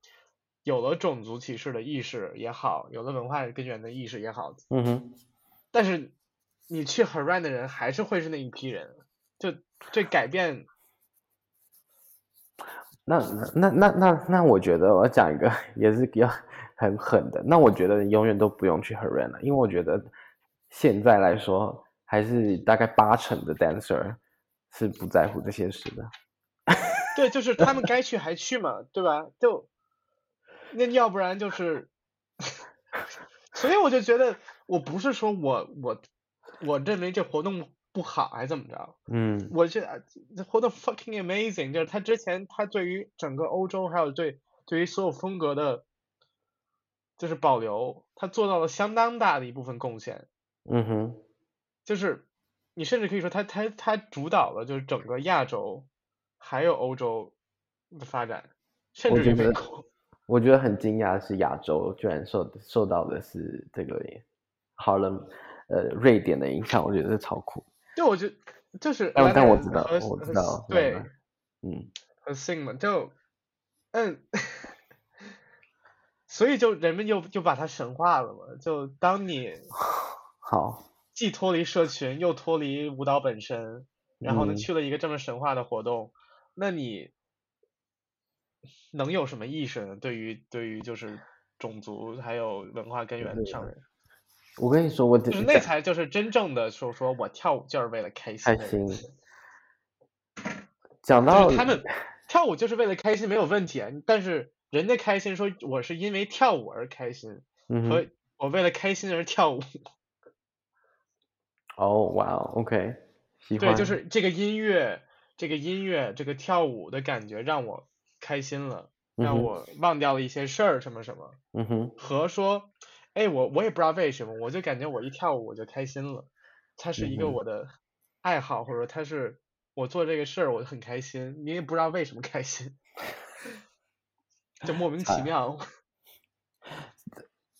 有了种族歧视的意识也好，有了文化根源的意识也好，嗯哼，但是你去 Haran 的人还是会是那一批人，就这改变。那那那那那，我觉得我要讲一个也是比较很狠的。那我觉得永远都不用去 Haran 了，因为我觉得现在来说，还是大概八成的 dancer 是不在乎这些事的。对，就是他们该去还去嘛，对吧？就。那要不然就是，所以我就觉得，我不是说我我我认为这活动不好还是怎么着，嗯，我这这活动 fucking amazing，就是他之前他对于整个欧洲还有对对于所有风格的，就是保留，他做到了相当大的一部分贡献，嗯哼，就是你甚至可以说他他他主导了就是整个亚洲还有欧洲的发展，甚至于美国。我觉得很惊讶的是，亚洲居然受受到的是这个 Harlem 呃瑞典的影响，我觉得是超酷。就，我觉得就是，但但我知道，我知道，对，嗯，很 sing 嘛，就嗯，所以就人们就就把它神化了嘛，就当你 好既脱离社群又脱离舞蹈本身，然后呢去了一个这么神话的活动，嗯、那你。能有什么意识呢？对于对于就是种族还有文化根源上面，我跟你说，我就是那才就是真正的说说我跳舞就是为了开心。开心。讲到他们跳舞就是为了开心没有问题啊，但是人家开心说我是因为跳舞而开心，嗯，和我为了开心而跳舞。哦，哇哦，OK，对，就是这个音乐。这个音乐这个跳舞的感觉让我开心了，让我忘掉了一些事儿什么什么。嗯哼。和说，哎，我我也不知道为什么，我就感觉我一跳舞我就开心了，它是一个我的爱好，或者说它是我做这个事儿我就很开心，你也不知道为什么开心，就莫名其妙。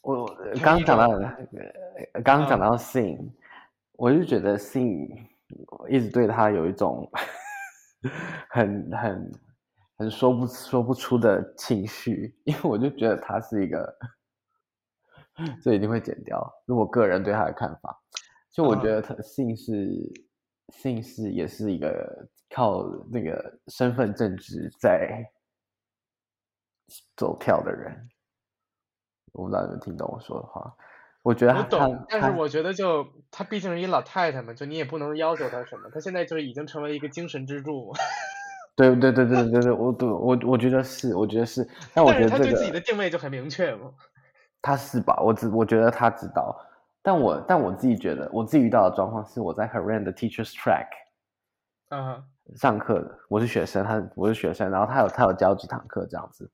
我 刚讲到，刚刚讲到 Sing，我就觉得 Sing 一直对他有一种很很很说不说不出的情绪，因为我就觉得他是一个，这一定会剪掉。是我个人对他的看法，就我觉得他 Sing 是 Sing 是也是一个靠那个身份政治在走跳的人。我不知道你们听懂我说的话，我觉得，我懂，但是我觉得就她毕竟是一老太太嘛，就你也不能要求她什么，她现在就是已经成为一个精神支柱。对对对对对对，我对我我觉得是，我觉得是，但我觉得、这个、他对自己的定位就很明确嘛。他是吧？我只我觉得他知道，但我但我自己觉得，我自己遇到的状况是我在 Haran 的 Teachers Track，嗯、uh 上课的，我是学生，他我是学生，然后他有他有教几堂课这样子。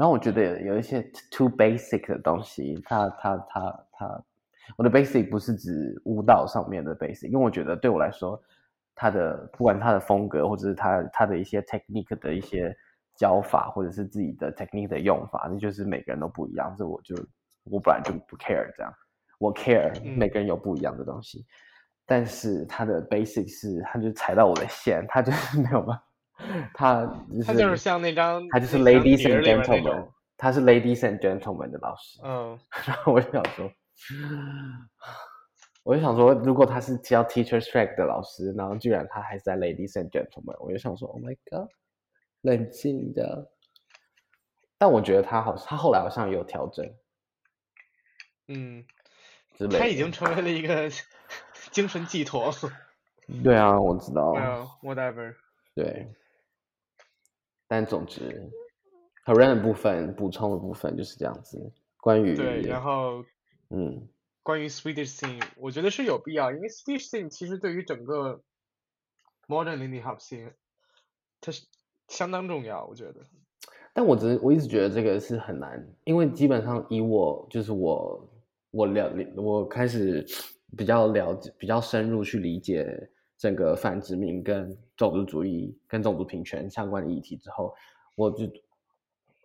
然后我觉得有一些 too basic 的东西，他他他他，我的 basic 不是指舞蹈上面的 basic，因为我觉得对我来说，他的不管他的风格，或者是他他的一些 technique 的一些教法，或者是自己的 technique 的用法，那就是每个人都不一样。这我就我本来就不 care 这样，我 care 每个人有不一样的东西，嗯、但是他的 basic 是，他就踩到我的线，他就是没有办法。他、就是、他就是像那张，他就是 ladies and gentlemen，他是 ladies and gentlemen 的老师。嗯，然后我就想说，我就想说，如果他是教 teachers track 的老师，然后居然他还是在 ladies and gentlemen，我就想说，Oh my god，冷静的。但我觉得他好，他后来好像有调整。嗯，他已经成为了一个 精神寄托。对啊，我知道。嗯、uh,，whatever。对。但总之，Haran 的部分补充的部分就是这样子。关于对，然后嗯，关于 Swedish scene，我觉得是有必要，因为 Swedish scene 其实对于整个 Modern Lindy Hop scene，它是相当重要，我觉得。但我只我一直觉得这个是很难，因为基本上以我就是我我了我开始比较了解比较深入去理解。整个反殖民跟种族主义跟种族平权相关的议题之后，我就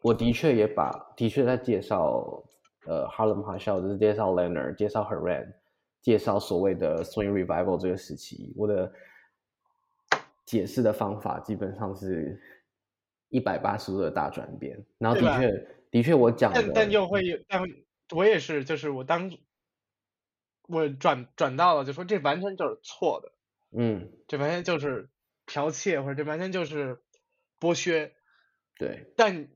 我的确也把的确在介绍呃 Harlem 华校，就是介绍 Leonard，介绍 Haran，介绍所谓的 Swing Revival 这个时期，我的解释的方法基本上是一百八十度的大转变。然后的确的确我讲的，但但又会有，但我也是，就是我当我转转到了，就说这完全就是错的。嗯，这完全就是剽窃，或者这完全就是剥削。对，但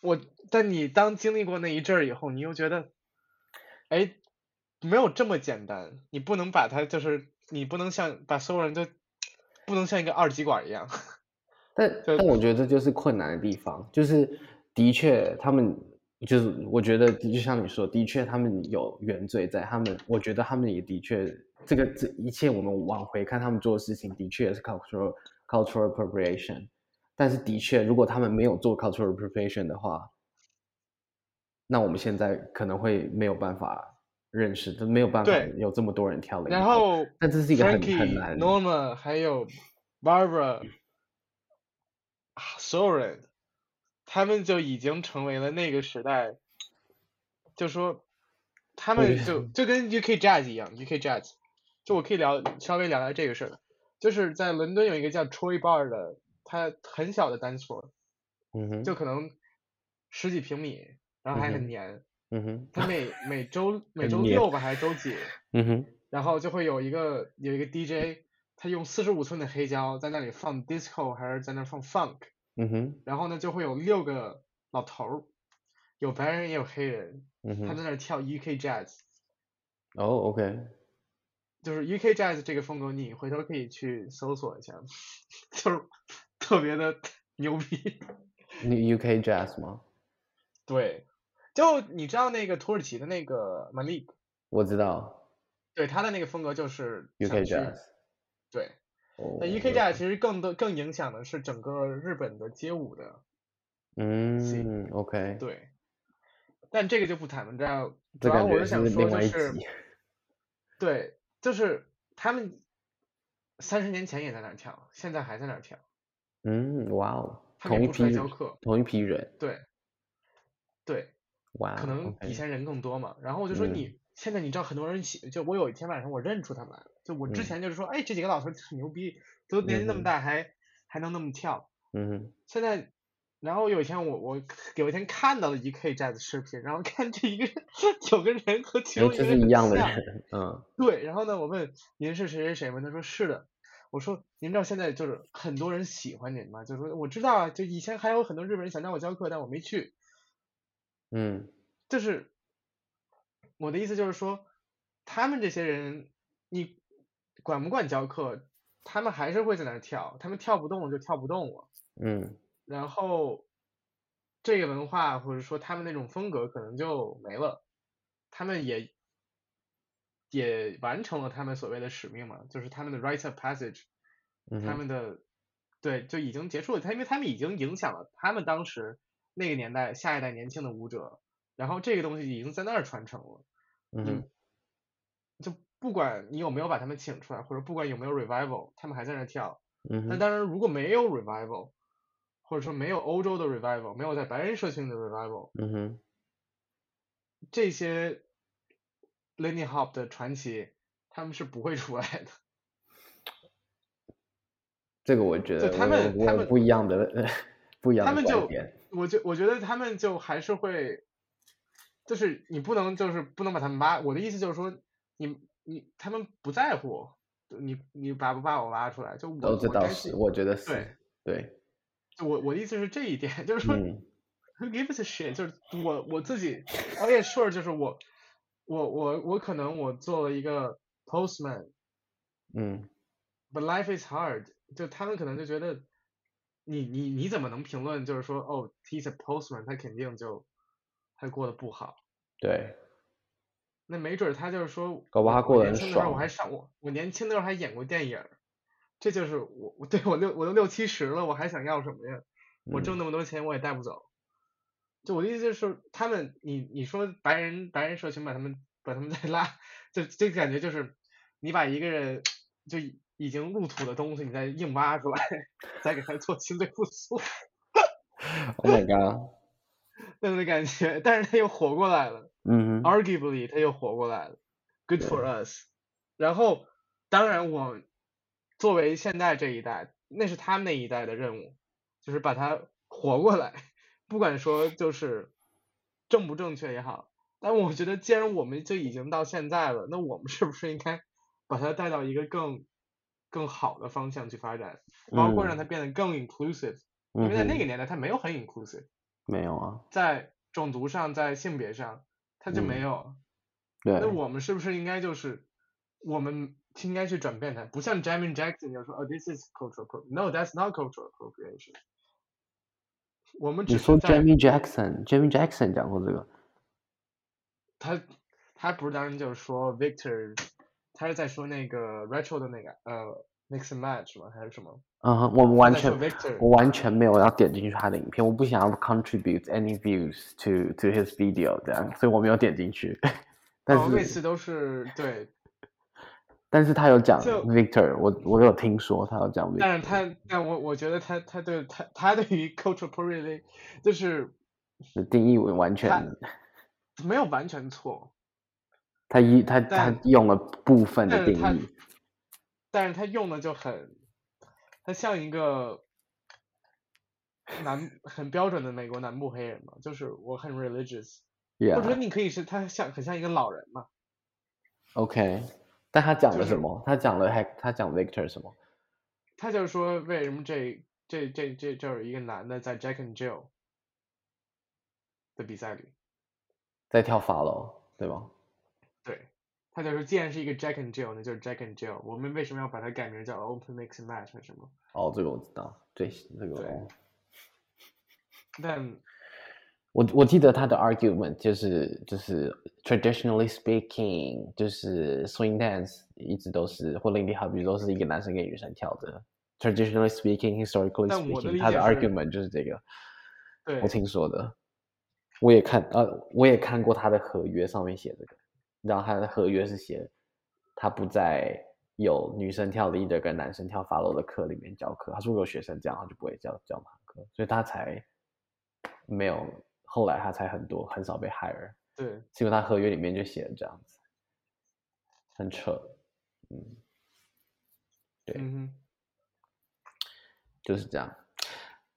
我但你当经历过那一阵儿以后，你又觉得，哎，没有这么简单。你不能把它就是，你不能像把所有人都不能像一个二极管一样。但但我觉得这就是困难的地方，就是的确他们就是我觉得就像你说，的确他们有原罪在，他们我觉得他们也的确。这个这一切，我们往回看，他们做的事情的确也是 cultural cultural appropriation。但是的确，如果他们没有做 cultural appropriation 的话，那我们现在可能会没有办法认识，就没有办法有这么多人跳了。然后，但这是一个很很难。Norma 还有 Barbara，所有人，他们就已经成为了那个时代，就说他们就 就跟 UK Jazz 一样，UK Jazz。就我可以聊稍微聊聊这个事儿，就是在伦敦有一个叫 Troy Bar 的，它很小的 dance 嗯哼，就可能十几平米，然后还很黏，嗯哼，它每每周 每周六吧还是周几，嗯哼，然后就会有一个有一个 DJ，他用四十五寸的黑胶在那里放 disco 还是在那放 funk，嗯哼，然后呢就会有六个老头儿，有白人也有黑人，嗯哼，他在那儿跳 UK Jazz，哦，OK。就是 UK Jazz 这个风格，你回头可以去搜索一下，就是特别的牛逼。你 UK Jazz 吗？对，就你知道那个土耳其的那个 Malik？我知道。对，他的那个风格就是 UK Jazz。对，那 UKJAZ 其实更多更影响的是整个日本的街舞的。嗯，OK。对。但这个就不谈了，这样。主要我是想说就是。对，就是他们三十年前也在那儿跳，现在还在那儿跳。嗯，哇哦。同一批教课，同一批人。对。对。哇。可能以前人更多嘛，然后我就说你。现在你知道很多人喜，就我有一天晚上我认出他们来了，就我之前就是说，嗯、哎，这几个老头很牛逼，都年纪那么大还、嗯、还能那么跳。嗯。现在，然后有一天我我有一天看到了 UKJAZ 的视频，然后看这一个有个人和其中一个人是一样的人，嗯。对，然后呢，我问您是谁谁谁吗？他说是的。我说您知道现在就是很多人喜欢您吗？就是说我知道啊，就以前还有很多日本人想让我教课，但我没去。嗯。就是。我的意思就是说，他们这些人，你管不管教课，他们还是会在那儿跳，他们跳不动就跳不动了。嗯。然后，这个文化或者说他们那种风格可能就没了，他们也也完成了他们所谓的使命嘛，就是他们的 rites of passage，嗯。他们的对就已经结束了，他因为他们已经影响了他们当时那个年代下一代年轻的舞者，然后这个东西已经在那儿传承了。嗯，就不管你有没有把他们请出来，或者不管有没有 revival，他们还在那跳。嗯，但当然，如果没有 revival，或者说没有欧洲的 revival，没有在白人社群的 revival，嗯哼，这些 Lindy Hop 的传奇，他们是不会出来的。这个我觉得，他们他们不一样的 不一样的观点。他们就，我就我觉得他们就还是会。就是你不能，就是不能把他们挖。我的意思就是说，你你他们不在乎，你你把不把我挖出来，就我我这倒是，我觉得是。对对。我我的意思是这一点，就是说、嗯、，Who gives a shit？就是我我自己，Oh yeah sure，就是我我我我可能我做了一个 postman，嗯，But life is hard，就他们可能就觉得你你你怎么能评论？就是说，哦，he's a postman，他肯定就。他过得不好，对，那没准他就是说，搞不好他过得很爽。年轻的时候我还上我我年轻的时候还演过电影，这就是我我对我六我都六七十了，我还想要什么呀？我挣那么多钱我也带不走。嗯、就我的意思就是，他们你你说白人白人社群把他们把他们再拉，就这感觉就是你把一个人就已经入土的东西，你再硬挖出来，再给他做清肺复苏。Oh my god！那种感觉，但是他又活过来了。嗯哼。Arguably，他又活过来了。Good for us。然后，当然我作为现在这一代，那是他们那一代的任务，就是把他活过来。不管说就是正不正确也好，但我觉得既然我们就已经到现在了，那我们是不是应该把他带到一个更更好的方向去发展，包括让他变得更 inclusive，嗯。因为在那个年代，他没有很 inclusive。没有啊，在种族上，在性别上，他就没有。嗯、对。那我们是不是应该就是，我们应该去转变它？不像 Jamin Jackson 就说，哦、oh,，this is cultural appropriation，no，that's not cultural appropriation。我们只说 Jamin Jackson，Jamin Jackson 讲过这个。他他不是当时就是说 Victor，他是在说那个 Retro 的那个呃。Mix and match 吗？还是什么？嗯哼，我们完全，我完全没有要点进去他的影片，我不想要 contribute any views to to his video 这样，所以我没有点进去。但是、哦、每次都是对。但是他有讲 Victor，我我有听说他有讲 Victor。但是他，但我我觉得他他对他他对于 cultural appropriation 就是定义为完全没有完全错。他一他他用了部分的定义。但是他用的就很，他像一个南很标准的美国南部黑人嘛，就是我很 religious，yeah. 或者你可以是他像很像一个老人嘛。OK，但他讲了什么？就是、他讲了还他讲 Victor 什么？他就是说为什么这这这这这有一个男的在 Jack and Jill 的比赛里在跳 follow 对吗？对。他就说，既然是一个 Jack and Jill，那就是 Jack and Jill。我们为什么要把它改名叫 Open Mix Match？为什么？哦，这个我知道，对，这个。对。但我我记得他的 argument 就是就是 traditionally speaking，就是 swing dance 一直都是或 Lindy Hop 一直都是一个男生跟女生跳的。traditionally speaking, historically speaking，他的 argument 就是这个。对，我听说的，我也看呃，我也看过他的合约上面写这个，然后他的合约是写他不在有女生跳 leader 跟男生跳 follow 的课里面教课。他说如果有学生这样，他就不会教教马克，所以他才没有。后来他才很多很少被 hire，对，是因为他合约里面就写了这样子，很扯，嗯，对，嗯，就是这样。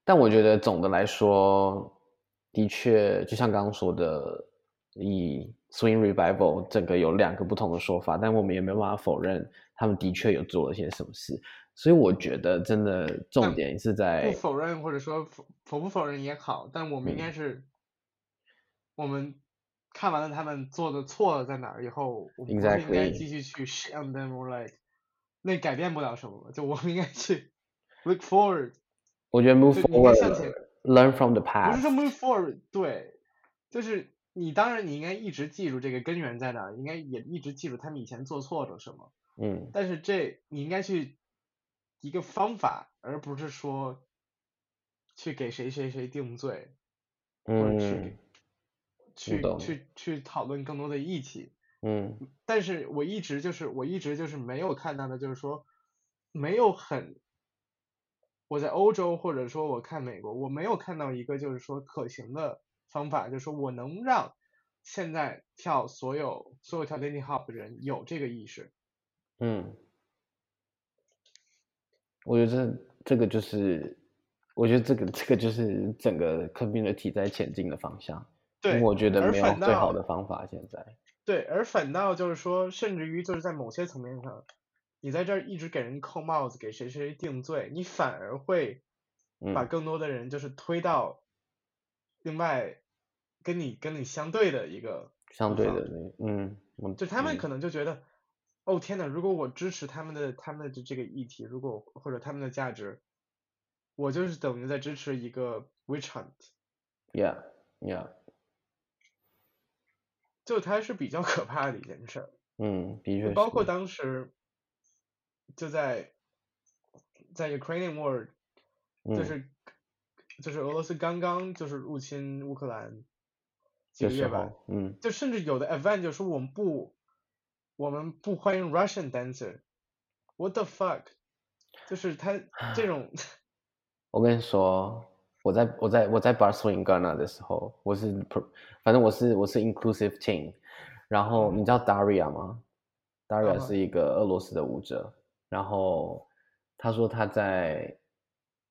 但我觉得总的来说，的确就像刚刚说的，以 Swing Revival 整个有两个不同的说法，但我们也没办法否认他们的确有做了些什么事。所以我觉得真的重点是在不否认或者说否否不否认也好，但我们应该是。嗯我们看完了他们做的错了在哪儿以后，我们应该继续去 shit on them or like，那改变不了什么，就我们应该去 look forward。我觉得 move forward，learn from the past。不是说 move forward，对，就是你当然你应该一直记住这个根源在哪儿，应该也一直记住他们以前做错了什么。嗯。但是这你应该去一个方法，而不是说去给谁谁谁定罪，嗯。或者去去去去讨论更多的议题，嗯，但是我一直就是我一直就是没有看到的，就是说没有很，我在欧洲或者说我看美国，我没有看到一个就是说可行的方法，就是说我能让现在跳所有所有跳 Lindy Hop 的人有这个意识，嗯，我觉得这这个就是，我觉得这个这个就是整个 community 在前进的方向。对，我觉得没有最好的方法。现在，对，而反倒就是说，甚至于就是在某些层面上，你在这儿一直给人扣帽子，给谁谁定罪，你反而会把更多的人就是推到另外跟你跟你相对的一个相对的那嗯，就他们可能就觉得，嗯、哦天呐，如果我支持他们的他们的这个议题，如果或者他们的价值，我就是等于在支持一个 witch hunt。Yeah, yeah. 就它是比较 可怕的一件事儿，嗯，的确，包括当时就在在 Ukrainian War，就是、嗯、就是俄罗斯刚刚就是入侵乌克兰几个月吧，嗯，就甚至有的 event 就说我们不我们不欢迎 Russian dancer，what the fuck，就是他这种，我跟你说。我在我在我在 Barcelona 的时候，我是反正我是我是 inclusive team，然后你知道 Daria 吗？Daria 是一个俄罗斯的舞者，然后他说他在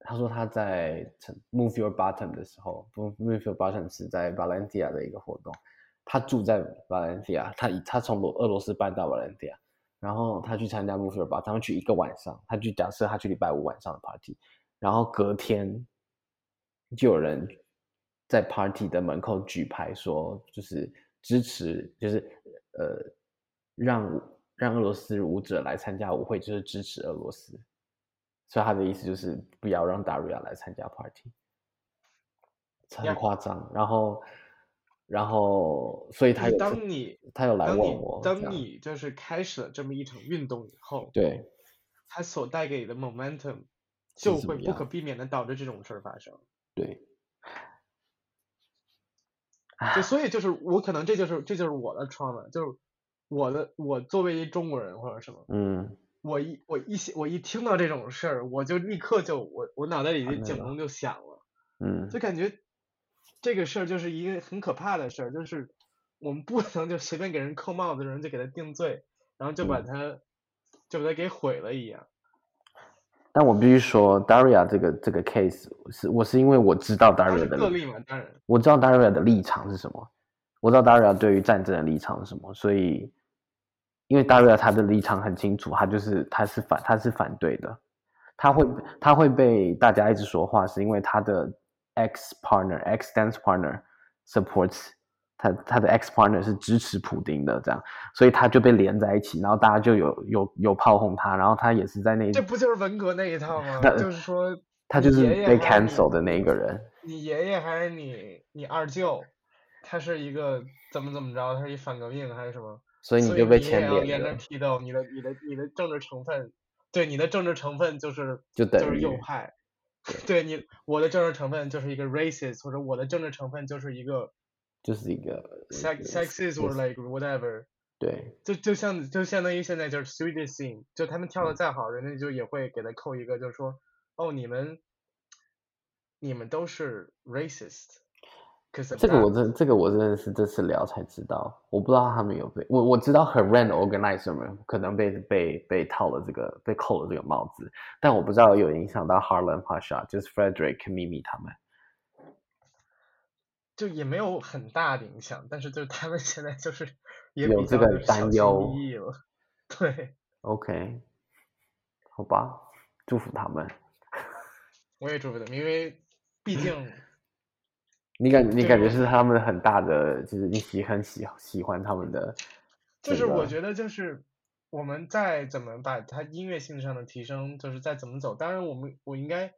他说他在 Move Your Bottom 的时候，Move Your Bottom 是在 Valencia 的一个活动，他住在 Valencia，他他从俄罗斯搬到 Valencia，然后他去参加 Move Your Bottom，他们去一个晚上，他就假设他去礼拜五晚上的 party，然后隔天。就有人在 party 的门口举牌说，就是支持，就是呃，让让俄罗斯舞者来参加舞会，就是支持俄罗斯。所以他的意思就是不要让 Daria 来参加 party，很夸张。然后，然后，所以他有当你他有来问我，当你，当你就是开始了这么一场运动以后，对，他所带给的 momentum 就会不可避免的导致这种事儿发生。对，就所以就是我可能这就是这就是我的 trauma，就是我的我作为一中国人或者什么，嗯，我一我一我一听到这种事儿，我就立刻就我我脑袋里的警钟就响了，嗯，就感觉这个事儿就是一个很可怕的事儿，就是我们不能就随便给人扣帽子的人就给他定罪，然后就把他、嗯、就把他给毁了一样。但我必须说，Daria 这个这个 case 是我是因为我知道 Daria 的，我知道 Daria 的立场是什么，我知道 Daria 对于战争的立场是什么，所以因为 Daria 他的立场很清楚，他就是他是反他是反对的，他会他会被大家一直说话，是因为他的 ex partner ex dance partner supports。他他的 ex partner 是支持普丁的，这样，所以他就被连在一起，然后大家就有有有炮轰他，然后他也是在那，这不就是文革那一套吗？就是说，他就是被 cancel 的那一个人，你爷爷还是你你二舅，他是一个怎么怎么着，他是一反革命还是什么？所以你就被牵连了。连着批斗你的你的你的政治成分，对你的政治成分就是就是右派，对你我的政治成分就是一个 racist，或者我的政治成分就是一个就是一个 sex sexist or like whatever。对，就就像就相当于现在就是 Swedish scene，就他们跳的再好，人家就也会给他扣一个，就是说，哦，你们，你们都是 racist。这个我真这个我真的是这次聊才知道，我不知道他们有被我我知道 Herren organizer 们可能被被被套了这个被扣了这个帽子，但我不知道有影响到 Harlan Pasha，就是 Frederick Mimi 他们。就也没有很大的影响，但是就是他们现在就是 也有这个担忧，对，OK，好吧，祝福他们。我也祝福他们，因为毕竟你感你感觉是他们很大的，就是你喜很喜喜欢他们的，就是我觉得就是我们再怎么把它音乐性上的提升，就是再怎么走，当然我们我应该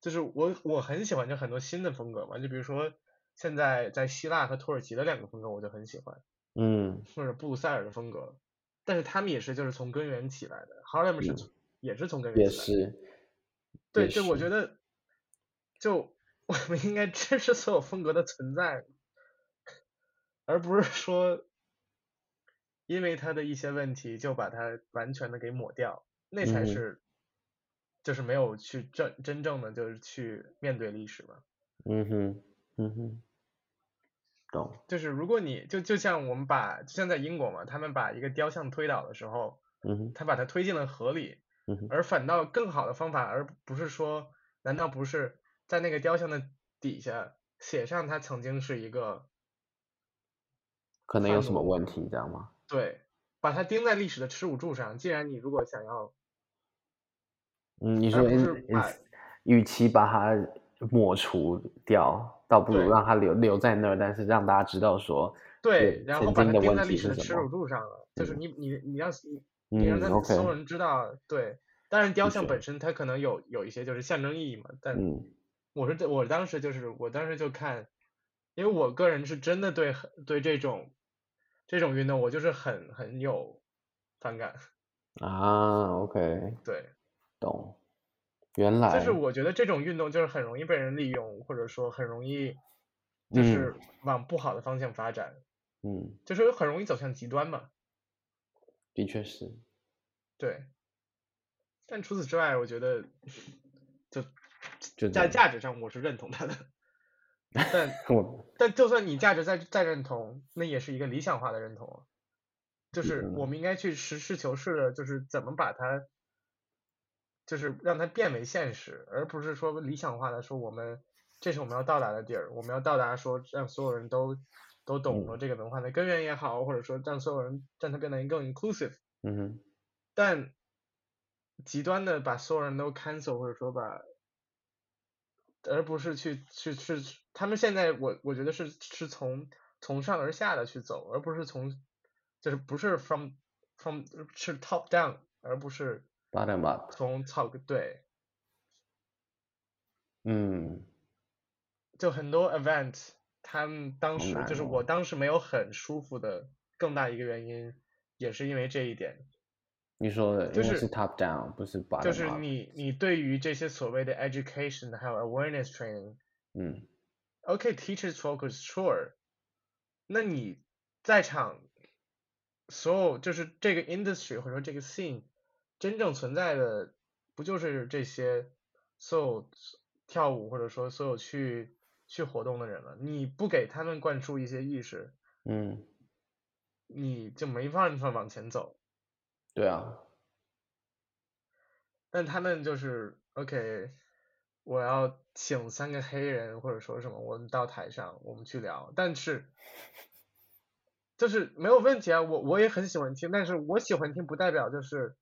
就是我我很喜欢就很多新的风格嘛，就比如说。现在在希腊和土耳其的两个风格我就很喜欢，嗯，或者布鲁塞尔的风格，但是他们也是就是从根源起来的，Harlem 是也是从根源起来的，也是，对，就我觉得，就我们应该支持所有风格的存在，而不是说因为他的一些问题就把它完全的给抹掉，那才是，嗯、就是没有去真真正的就是去面对历史嘛，嗯哼。嗯哼，懂。就是如果你就就像我们把，就像在英国嘛，他们把一个雕像推倒的时候，嗯哼，他把它推进了河里，嗯哼，而反倒更好的方法，而不是说，难道不是在那个雕像的底下写上他曾经是一个，可能有什么问题，你知道吗？对，把它钉在历史的耻辱柱上。既然你如果想要，嗯，你说，与其把它抹除掉。倒不如让它留留在那儿，但是让大家知道说，对，然后把它钉在历史的耻辱柱上了，嗯、就是你你你让你让他所有人知道，嗯 okay、对。但是，雕像本身它可能有有一些就是象征意义嘛，但我是我当时就是我当时就看，因为我个人是真的对对这种这种运动我就是很很有反感啊，OK，对，懂。原来就是我觉得这种运动就是很容易被人利用，或者说很容易就是往不好的方向发展，嗯，就是很容易走向极端嘛。的确是。对。但除此之外，我觉得就就在价值上我是认同他的，但 但就算你价值再再认同，那也是一个理想化的认同啊。就是我们应该去实事求是的，就是怎么把它。就是让它变为现实，而不是说理想化的说我们这是我们要到达的地儿，我们要到达说让所有人都都懂了这个文化的根源也好，或者说让所有人让它变得更 inclusive。嗯哼。但极端的把所有人都 cancel 或者说把，而不是去去去，他们现在我我觉得是是从从上而下的去走，而不是从就是不是 from from 是 top down，而不是。bottom up，从草对，嗯，就很多 event，他们当时就是我当时没有很舒服的，更大一个原因也是因为这一点。你说的就是 top down，不是 bottom up。就是你你对于这些所谓的 education 还有 awareness training，嗯，OK，teachers focus sure，那你在场所有就是这个 industry 或者说这个 scene。真正存在的不就是这些所有跳舞或者说所有去去活动的人了？你不给他们灌输一些意识，嗯，你就没办法往前走。对啊。但他们就是 OK，我要请三个黑人或者说什么，我们到台上我们去聊，但是就是没有问题啊，我我也很喜欢听，但是我喜欢听不代表就是。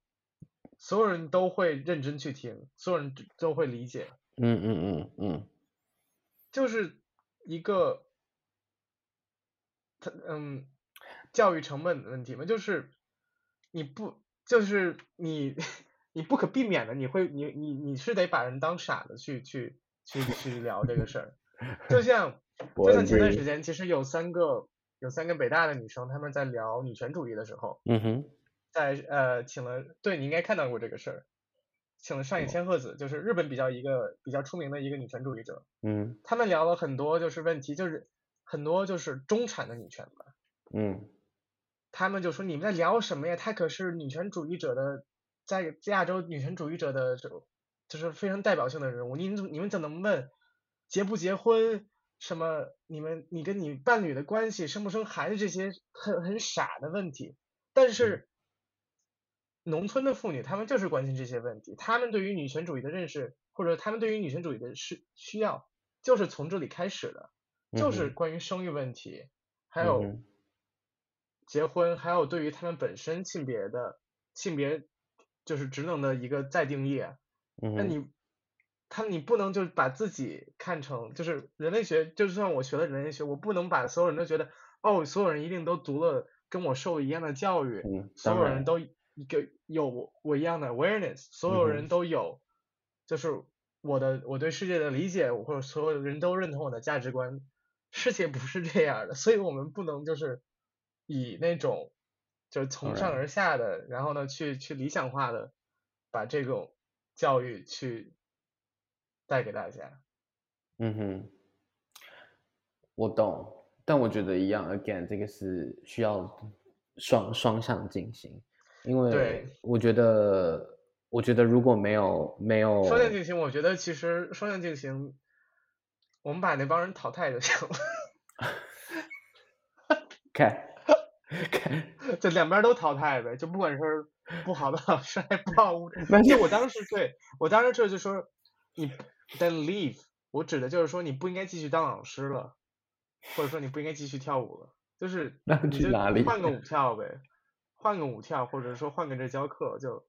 所有人都会认真去听，所有人都会理解。嗯嗯嗯嗯，就是一个，他嗯，教育成本的问题嘛，就是你不，就是你，你不可避免的，你会，你你你是得把人当傻子去去去去聊这个事儿。就像 就像前段时间，其实有三个有三个北大的女生，她们在聊女权主义的时候，嗯哼，在呃请了，对你应该看到过这个事儿，请了上野千鹤子，就是日本比较一个比较出名的一个女权主义者，嗯，他们聊了很多就是问题，就是很多就是中产的女权吧，嗯，他们就说你们在聊什么呀？她可是女权主义者的，在亚洲女权主义者的就就是非常代表性的人物，你你们怎么能问？结不结婚，什么？你们你跟你伴侣的关系，生不生孩子这些很很傻的问题，但是农村的妇女她们就是关心这些问题，她们对于女权主义的认识或者她们对于女权主义的需需要就是从这里开始的，就是关于生育问题，还有结婚，还有对于他们本身性别的性别就是职能的一个再定义，那你。他你不能就把自己看成就是人类学，就算我学了人类学，我不能把所有人都觉得哦，所有人一定都读了跟我受一样的教育，嗯、所有人都一个有我一样的 awareness，所有人都有，就是我的我对世界的理解，或者所有人都认同我的价值观，世界不是这样的，所以我们不能就是以那种就是从上而下的，然后呢去去理想化的把这种教育去。带给大家，嗯哼，我懂，但我觉得一样，again，这个是需要双双向进行，因为我觉得，我觉得如果没有没有双向进行，我觉得其实双向进行，我们把那帮人淘汰就行了。看，看，就两边都淘汰呗，就不管是不好的老师还不好物质。就我当时对我当时这就说你。Then leave，我指的就是说你不应该继续当老师了，或者说你不应该继续跳舞了，就是 你就换个 舞跳呗，换个舞跳，或者说换个这教课，就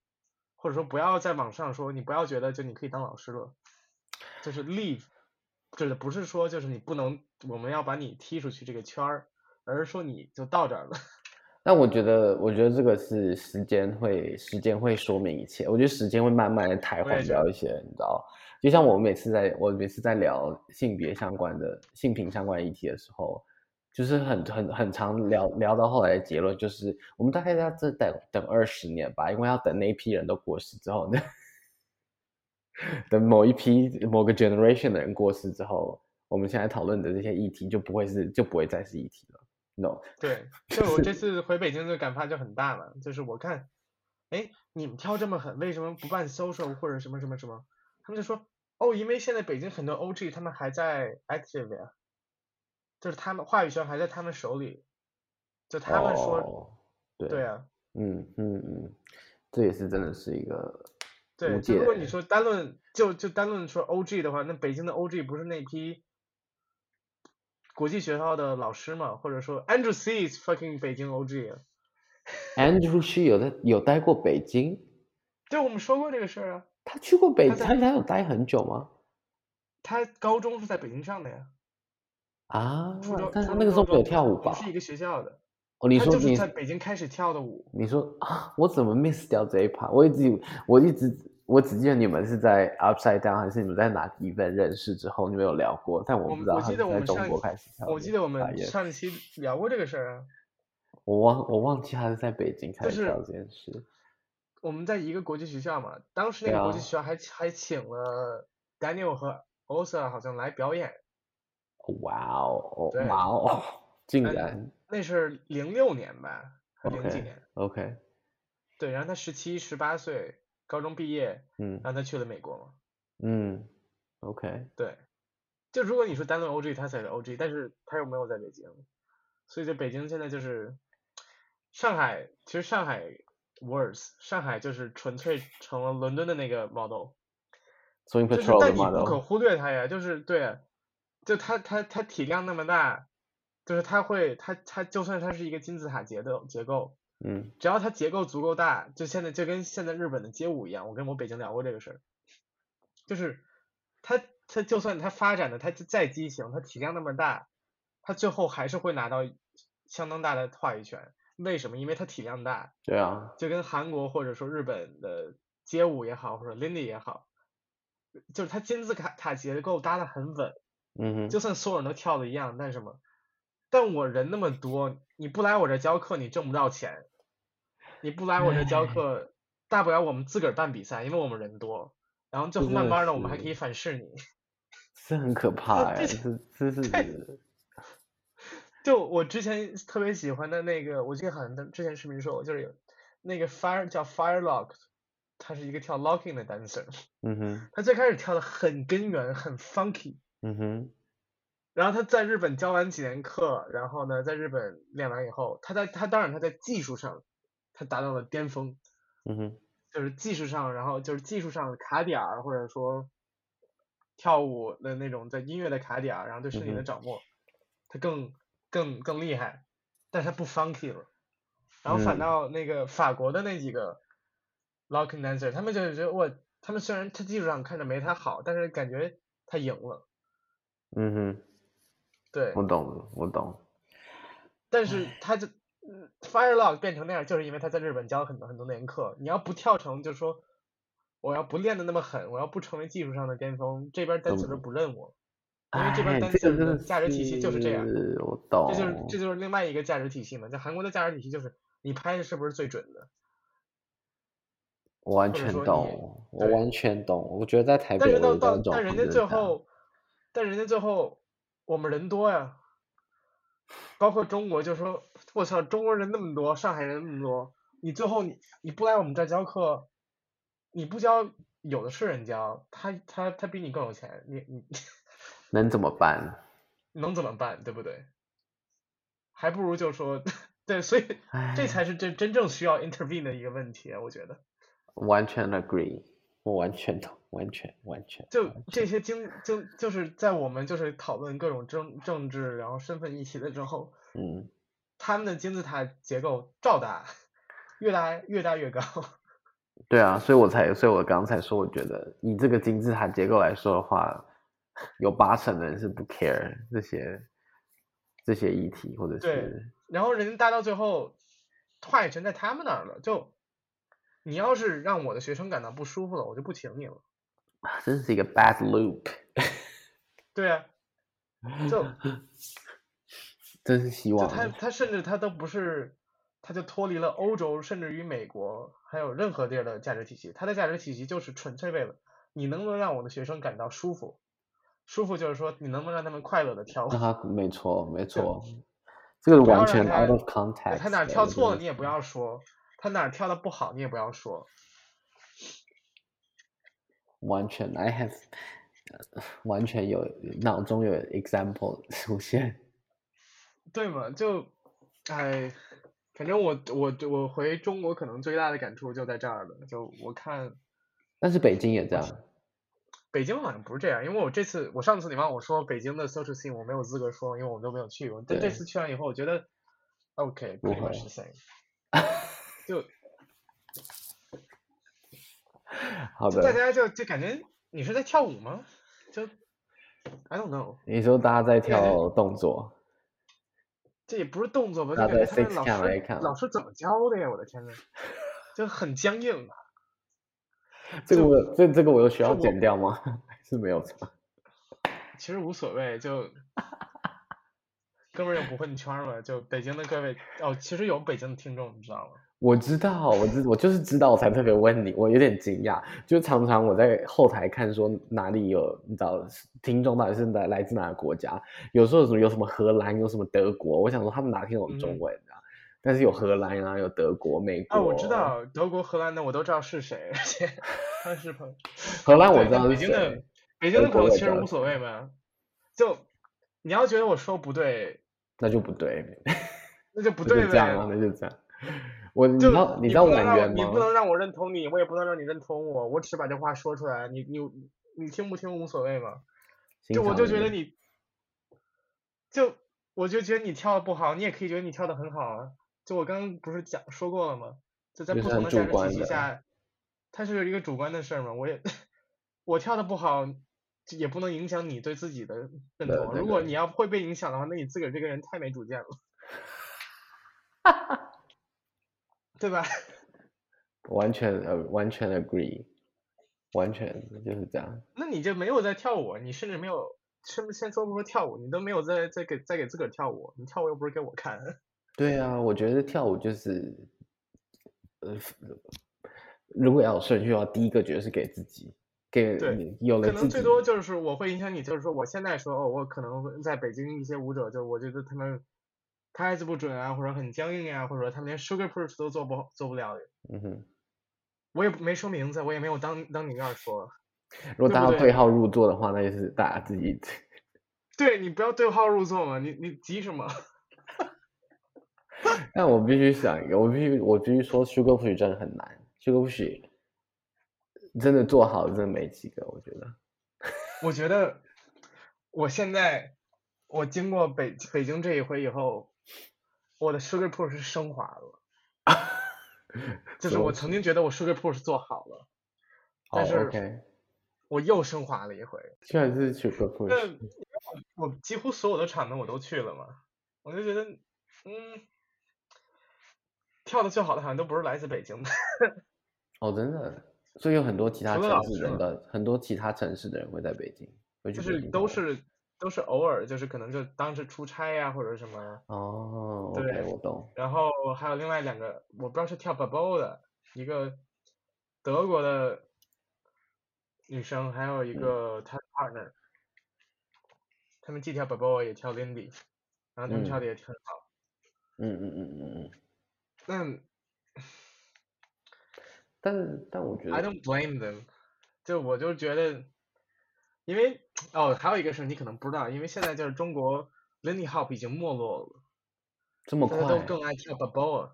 或者说不要在网上说，你不要觉得就你可以当老师了，就是 leave，指的不是说就是你不能，我们要把你踢出去这个圈儿，而是说你就到这儿了。那我觉得，我觉得这个是时间会，时间会说明一切。我觉得时间会慢慢的抬缓掉一些，你知道。就像我每次在我每次在聊性别相关的性平相关议题的时候，就是很很很常聊聊到后来的结论，就是我们大概要这等等二十年吧，因为要等那一批人都过世之后呢，等某一批某个 generation 的人过世之后，我们现在讨论的这些议题就不会是就不会再是议题了。No，对，就我这次回北京的感发就很大了，就是我看，哎，你们挑这么狠，为什么不办 social 或者什么什么什么？他们就说。哦，因为现在北京很多 OG 他们还在 active 呀，就是他们话语权还在他们手里，就他们说，oh, 对对啊，嗯嗯嗯，这也是真的是一个，对，就如果你说单论就就单论说 OG 的话，那北京的 OG 不是那批国际学校的老师嘛，或者说 Andrew C is fucking 北京 OG 啊，Andrew C 有在有待过北京，对，我们说过这个事儿啊。他去过北京，他他有待很久吗？他高中是在北京上的呀。啊，但他那个时候没有跳舞吧？不是一个学校的。哦，你说你在北京开始跳的舞。你说啊，我怎么 miss 掉这一趴？我一直我一直我只记得你们是在 Upside Down 还是你们在哪个 event 认识之后，你们有聊过，但我不知道他是在中国开始跳。我记得我们上一期聊过这个事儿啊。我忘我忘记他是在北京开始跳这件事。我们在一个国际学校嘛，当时那个国际学校还、啊、还请了 Daniel 和 Osa 好像来表演。哇哦，哇哦，竟然。那是零六年吧，零几年？OK。对，然后他十七、十八岁，高中毕业，嗯，让他去了美国嘛。嗯，OK。对，就如果你说单论 OG，他才是 OG，但是他又没有在北京，所以在北京现在就是上海，其实上海。Worse，上海就是纯粹成了伦敦的那个 model，就是但你不可忽略它呀，就是对，就它它它体量那么大，就是它会它它就算它是一个金字塔结构结构，嗯，只要它结构足够大，就现在就跟现在日本的街舞一样，我跟我北京聊过这个事儿，就是它它就算它发展的它再畸形，它体量那么大，它最后还是会拿到相当大的话语权。为什么？因为它体量大。对啊。就跟韩国或者说日本的街舞也好，或者 Lindy 也好，就是它金字塔塔结构搭的很稳，嗯哼，就算所有人都跳的一样，但什么？但我人那么多，你不来我这教课，你挣不到钱。你不来我这教课，大不了我们自个儿办比赛，因为我们人多，然后最后慢慢的我们还可以反噬你。这很可怕哎，这 这是。就我之前特别喜欢的那个，我记得好像之前视频说，就是有那个 Fire 叫 Firelock，他是一个跳 locking 的 dancer。嗯哼。他最开始跳的很根源，很 funky。嗯哼。然后他在日本教完几年课，然后呢，在日本练完以后，他在他当然他在技术上，他达到了巅峰。嗯哼。就是技术上，然后就是技术上的卡点儿，或者说跳舞的那种在音乐的卡点儿，然后对身体的掌握，他更。更更厉害，但是他不 funky 了，然后反倒那个法国的那几个 locking dancer，他们就觉得我，他们虽然他技术上看着没他好，但是感觉他赢了。嗯哼，对，我懂，我懂。但是他就 Firelock 变成那样，就是因为他在日本教了很多很多年课。你要不跳成，就是说我要不练的那么狠，我要不成为技术上的巅峰，这边 dancer 都不认我。因为这边单词的价值体系就是这样，我懂，这就是这就是另外一个价值体系嘛。在韩国的价值体系就是你拍的是不是最准的？我完全懂，我完全懂。我觉得在台北，但是到到但人家最后，但人家最后我们人多呀，包括中国，就说我操，中国人那么多，上海人那么多，你最后你你不来我们这儿教课，你不教，有的是人教，他他他比你更有钱，你你。能怎么办？能怎么办？对不对？还不如就说，对，所以这才是真真正需要 intervene 的一个问题啊，我觉得。完全 agree，我完全懂，完全完全。就这些经就就是在我们就是讨论各种政政治然后身份议题的之后，嗯，他们的金字塔结构照大，越大越大越高。对啊，所以我才，所以我刚才说，我觉得以这个金字塔结构来说的话。有八成的人是不 care 这些这些议题，或者是对，然后人家大到最后，话语权在他们那儿了。就你要是让我的学生感到不舒服了，我就不请你了。真是一个 bad loop。对啊，就真是希望。他他甚至他都不是，他就脱离了欧洲，甚至于美国，还有任何地儿的价值体系。他的价值体系就是纯粹为了你能不能让我的学生感到舒服。舒服就是说，你能不能让他们快乐的跳舞？啊，没错，没错，这个完全 out of context。他哪跳错了，你也不要说；他哪跳的不好，你也不要说。完全，I have，完全有脑中有 example 出现。对嘛？就，哎，反正我我我回中国可能最大的感触就在这儿了。就我看，但是北京也这样。北京好像不是这样，因为我这次我上次你忘我说北京的 social scene 我没有资格说，因为我都没有去过。但这次去完以后，我觉得 OK，不会是 same。就，好的。大家就就感觉你是在跳舞吗？就 I don't know。你说大家在跳动作？这也不是动作吧？就感觉他们老师老师怎么教的呀？我的天呐，就很僵硬。这个我这这个我有需要剪掉吗？还是没有？其实无所谓，就哥们儿又不混圈嘛。就北京的各位哦，其实有北京的听众，你知道吗？我知道，我知我就是知道，我才特别问你。我有点惊讶，就常常我在后台看说哪里有，你知道听众到底是来来自哪个国家？有时候有什么有什么荷兰，有什么德国，我想说他们哪听懂中文？嗯但是有荷兰啊，有德国、美国。啊，我知道德国、荷兰的，我都知道是谁，而且他是朋友。荷兰我知道是谁。北京的北京的朋友其实无所谓嘛，就你要觉得我说不对，那就不对，那就不对呗。这样啊，那就这样。我你知道你知道婉约吗？你不能让我认同你，我也不能让你认同我，我只是把这话说出来，你你你听不听无所谓嘛。就我就觉得你，就我就觉得你跳的不好，你也可以觉得你跳的很好啊。就我刚刚不是讲说过了吗？就在不同的价值体系下，它是一个主观的事儿嘛。我也我跳的不好，也不能影响你对自己的认同。如果你要会被影响的话，那你自个儿这个人太没主见了，哈哈，对吧？完全呃，完全 agree，完全就是这样。那你就没有在跳舞，你甚至没有先先说不说跳舞，你都没有在在给在给自个儿跳舞，你跳舞又不是给我看。对啊，我觉得跳舞就是，呃，如果要有顺序的话，第一个绝对是给自己，给对有了可能最多就是我会影响你，就是说我现在说哦，我可能在北京一些舞者，就我觉得他们拍子不准啊，或者很僵硬啊，或者说他们连 sugar push 都做不做不了。嗯哼，我也没说名字，我也没有当当你面说。如果大家对号入座的话，那就是大家自己。对，你不要对号入座嘛，你你急什么？但我必须想一个，我必须我必须说，Sugar Push 真的很难，Sugar Push 真的做好的真的没几个，我觉得。我觉得我现在我经过北北京这一回以后，我的 Sugar Push 升华了。就是我曾经觉得我 Sugar Push 做好了，但是。Okay. 我又升华了一回，居然是去 push。那我几乎所有的场子我都去了嘛，我就觉得，嗯，跳的最好的好像都不是来自北京的。哦，真的，所以有很多其他城市人的，很多其他城市的人会在北京，就是都是都是偶尔，就是可能就当时出差呀、啊、或者什么。哦，对，okay, 我懂。然后还有另外两个，我不知道是跳 Babo 的，一个德国的。女生还有一个她的 partner，、嗯、他们既跳 Babo 也跳 Lindy，然后他们跳的也挺好。嗯嗯嗯嗯嗯。但，但但我觉得。I don't blame them，就我就觉得，因为哦还有一个事你可能不知道，因为现在就是中国 Lindy Hop 已经没落了。这么快。大家都更爱跳 Babo。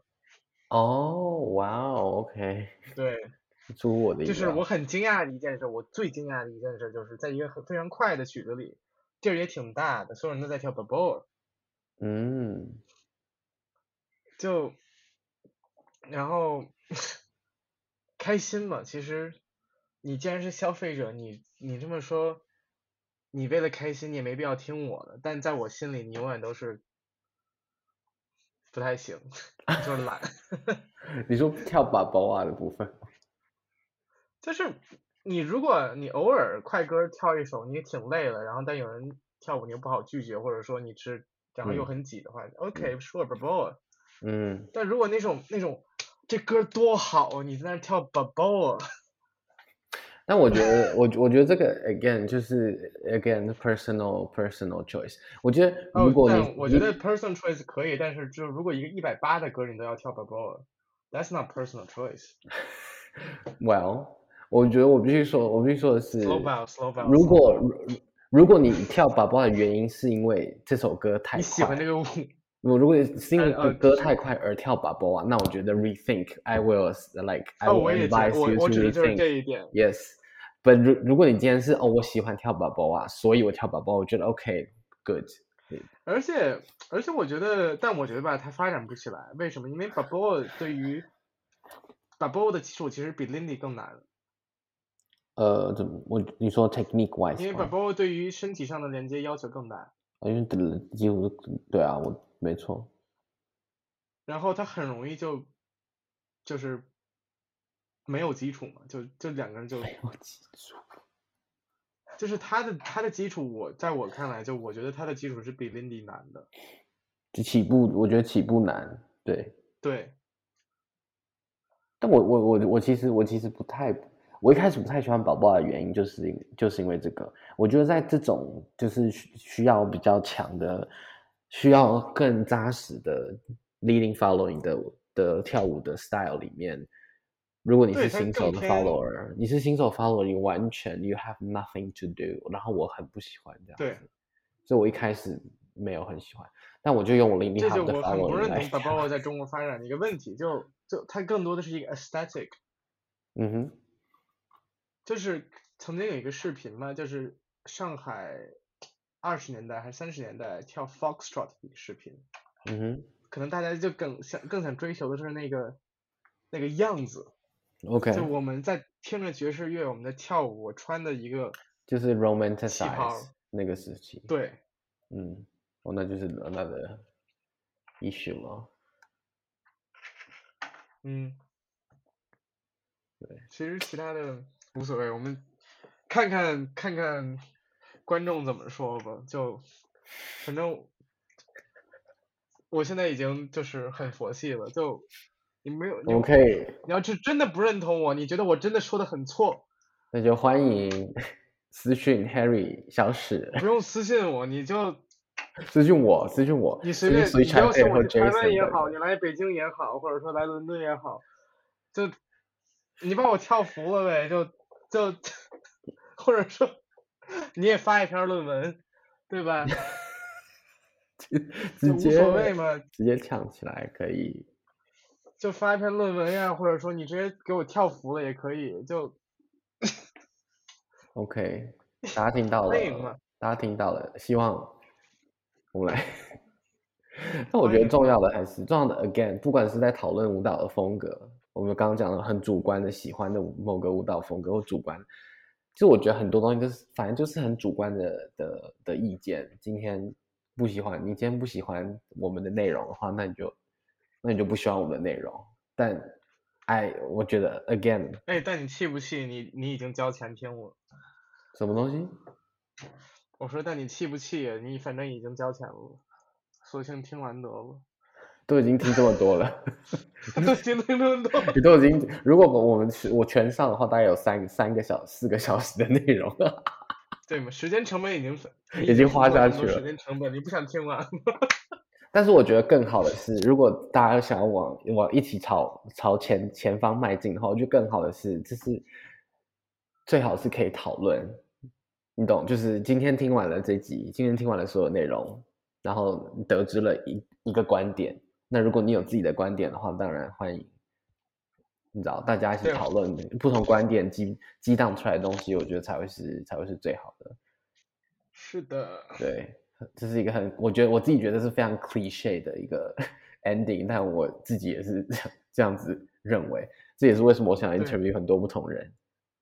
哦，哇哦，OK。对。出我的意，就是我很惊讶的一件事，我最惊讶的一件事就是在一个很非常快的曲子里，地儿也挺大的，所有人都在跳 Babo。嗯。就，然后 开心嘛？其实，你既然是消费者，你你这么说，你为了开心，你也没必要听我的。但在我心里，你永远都是不太行，就是懒。你说跳 Babo 啊的部分。就是你，如果你偶尔快歌跳一首，你也挺累了，然后但有人跳舞你又不好拒绝，或者说你是然后又很挤的话、嗯、，OK sure Babo。嗯。但如果那种那种这歌多好，你在那跳 Babo。但我觉得我我觉得这个 again 就是 again personal personal choice。我觉得如果你、哦、我觉得 personal choice 可以，但是就如果一个一百八的歌你都要跳 Babo，that's not personal choice。Well。我觉得我必须说，我必须说的是，slow slow bow, 如果如如果你跳 Babo 的原因是因为这首歌太快，你喜欢这个舞，我如果是因为歌太快而跳 Babo 啊，那我觉得 rethink I will like I will advise you to rethink yes，but 如如果你今天是哦我喜欢跳 Babo 啊，所以我跳 Babo，我觉得 OK good。而且而且我觉得，但我觉得吧，它发展不起来，为什么？因为 Babo 对于 Babo 的基础其实比 Lindy 更难。呃，怎么我你说 technique wise？因为 Babo 对于身体上的连接要求更大。因为几乎对啊，我没错。然后它很容易就就是没有基础嘛，就就两个人就没有基础。就是他的他的基础，我在我看来，就我觉得他的基础是比 Lindy 难的。就起步，我觉得起步难，对。对。但我我我我其实我其实不太。我一开始不太喜欢 Babo 的原因，就是就是因为这个。我觉得在这种就是需要比较强的、需要更扎实的 leading following 的的跳舞的 style 里面，如果你是新手的 follower，你是新手 follower，你完全 you have nothing to do。然后我很不喜欢这样子，对，所以我一开始没有很喜欢。但我就用我 leading following 的 follower 来。这就我很不认同 Babo 在中国发展的一个问题，就就它更多的是一个 aesthetic。嗯哼。就是曾经有一个视频嘛，就是上海二十年代还是三十年代跳 Foxtrot 的视频。嗯哼。可能大家就更想更想追求的是那个那个样子。OK。就我们在听着爵士乐，我们在跳舞，我穿的一个就是 romanticize 那个时期。对。嗯，哦，那就是那个 issue 了。嗯。对，其实其他的。无所谓，我们看看看看观众怎么说吧，就反正我现在已经就是很佛系了，就你没有，我可以，你要是真的不认同我，你觉得我真的说的很错，那就欢迎 私信 Harry 小史，不用私信我，你就私信我，私信我，你随便，你要是我去台湾也好，你来北京也好，或者说来伦敦也好，就你把我跳服了呗，就就或者说。你也发一篇论文，对吧？直接无所谓嘛，直接抢起来可以。就发一篇论文呀，或者说你直接给我跳服了也可以，就。OK，大家听到了，大家听到了，希望我们来。但我觉得重要的还是重要的，again，不管是在讨论舞蹈的风格，我们刚刚讲的很主观的喜欢的某个舞蹈风格或主观。其实我觉得很多东西就是，反正就是很主观的的的意见。今天不喜欢，你今天不喜欢我们的内容的话，那你就，那你就不喜欢我们的内容。但，哎，我觉得，again，哎，但你气不气？你你已经交钱听我。什么东西？我说，但你气不气？你反正已经交钱了，索性听完得了。都已经听这么多了，都已经听这么多，你都已经，如果我们我全上的话，大概有三三个小四个小时的内容。对嘛？时间成本已经已经花下去了。时间成本，你不想听吗？但是我觉得更好的是，如果大家想要往往一起朝朝前前方迈进的话，我觉得更好的是，就是最好是可以讨论，你懂？就是今天听完了这集，今天听完了所有内容，然后得知了一一个观点。那如果你有自己的观点的话，当然欢迎，你知道，大家一起讨论不同观点激激荡出来的东西，我觉得才会是才会是最好的。是的，对，这是一个很，我觉得我自己觉得是非常 cliche 的一个 ending，但我自己也是 这样这样子认为，这也是为什么我想 interview 很多不同人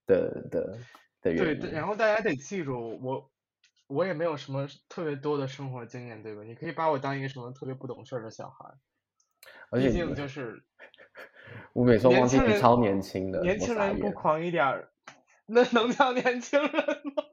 的的的原因。对，然后大家得记住我。我也没有什么特别多的生活经验，对吧？你可以把我当一个什么特别不懂事儿的小孩，毕竟就是，我每次忘记你超年轻的，年轻人不狂一点，那能叫年轻人吗？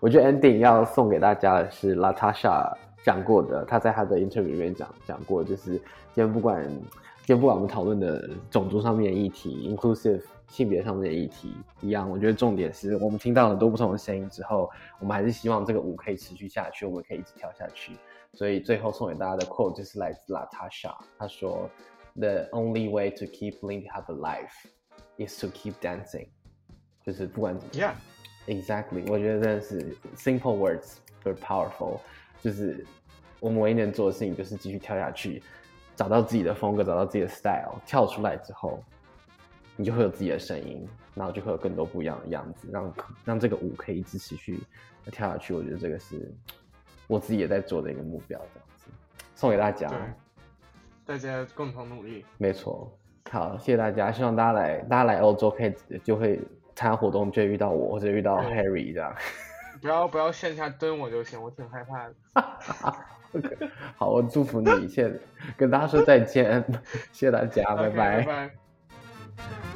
我觉得 ending 要送给大家的是 Latasha 讲过的，他在他的 interview 里面讲讲过，就是今天不管今天不管我们讨论的种族上面的议题，inclusive。性别上面的议题一样，我觉得重点是我们听到很多不同的声音之后，我们还是希望这个舞可以持续下去，我们可以一直跳下去。所以最后送给大家的 quote 就是来自 Latasha，他说：“The only way to keep Lindy Hop alive is to keep dancing。”就是不管怎么样，Yeah，exactly。我觉得真的是 simple words but powerful。就是我们唯一能做的事情就是继续跳下去，找到自己的风格，找到自己的 style，跳出来之后。你就会有自己的声音，然后就会有更多不一样的样子，让让这个舞可以一直持续跳下去。我觉得这个是我自己也在做的一个目标，这样子送给大家，大家共同努力。没错，好，谢谢大家，希望大家来，大家来欧洲可以就会参加活动，就会遇到我或者遇到 Harry 这样。不要不要线下蹲我就行，我挺害怕的。okay, 好，我祝福你，谢谢，跟大家说再见，谢谢大家 拜拜。拜拜。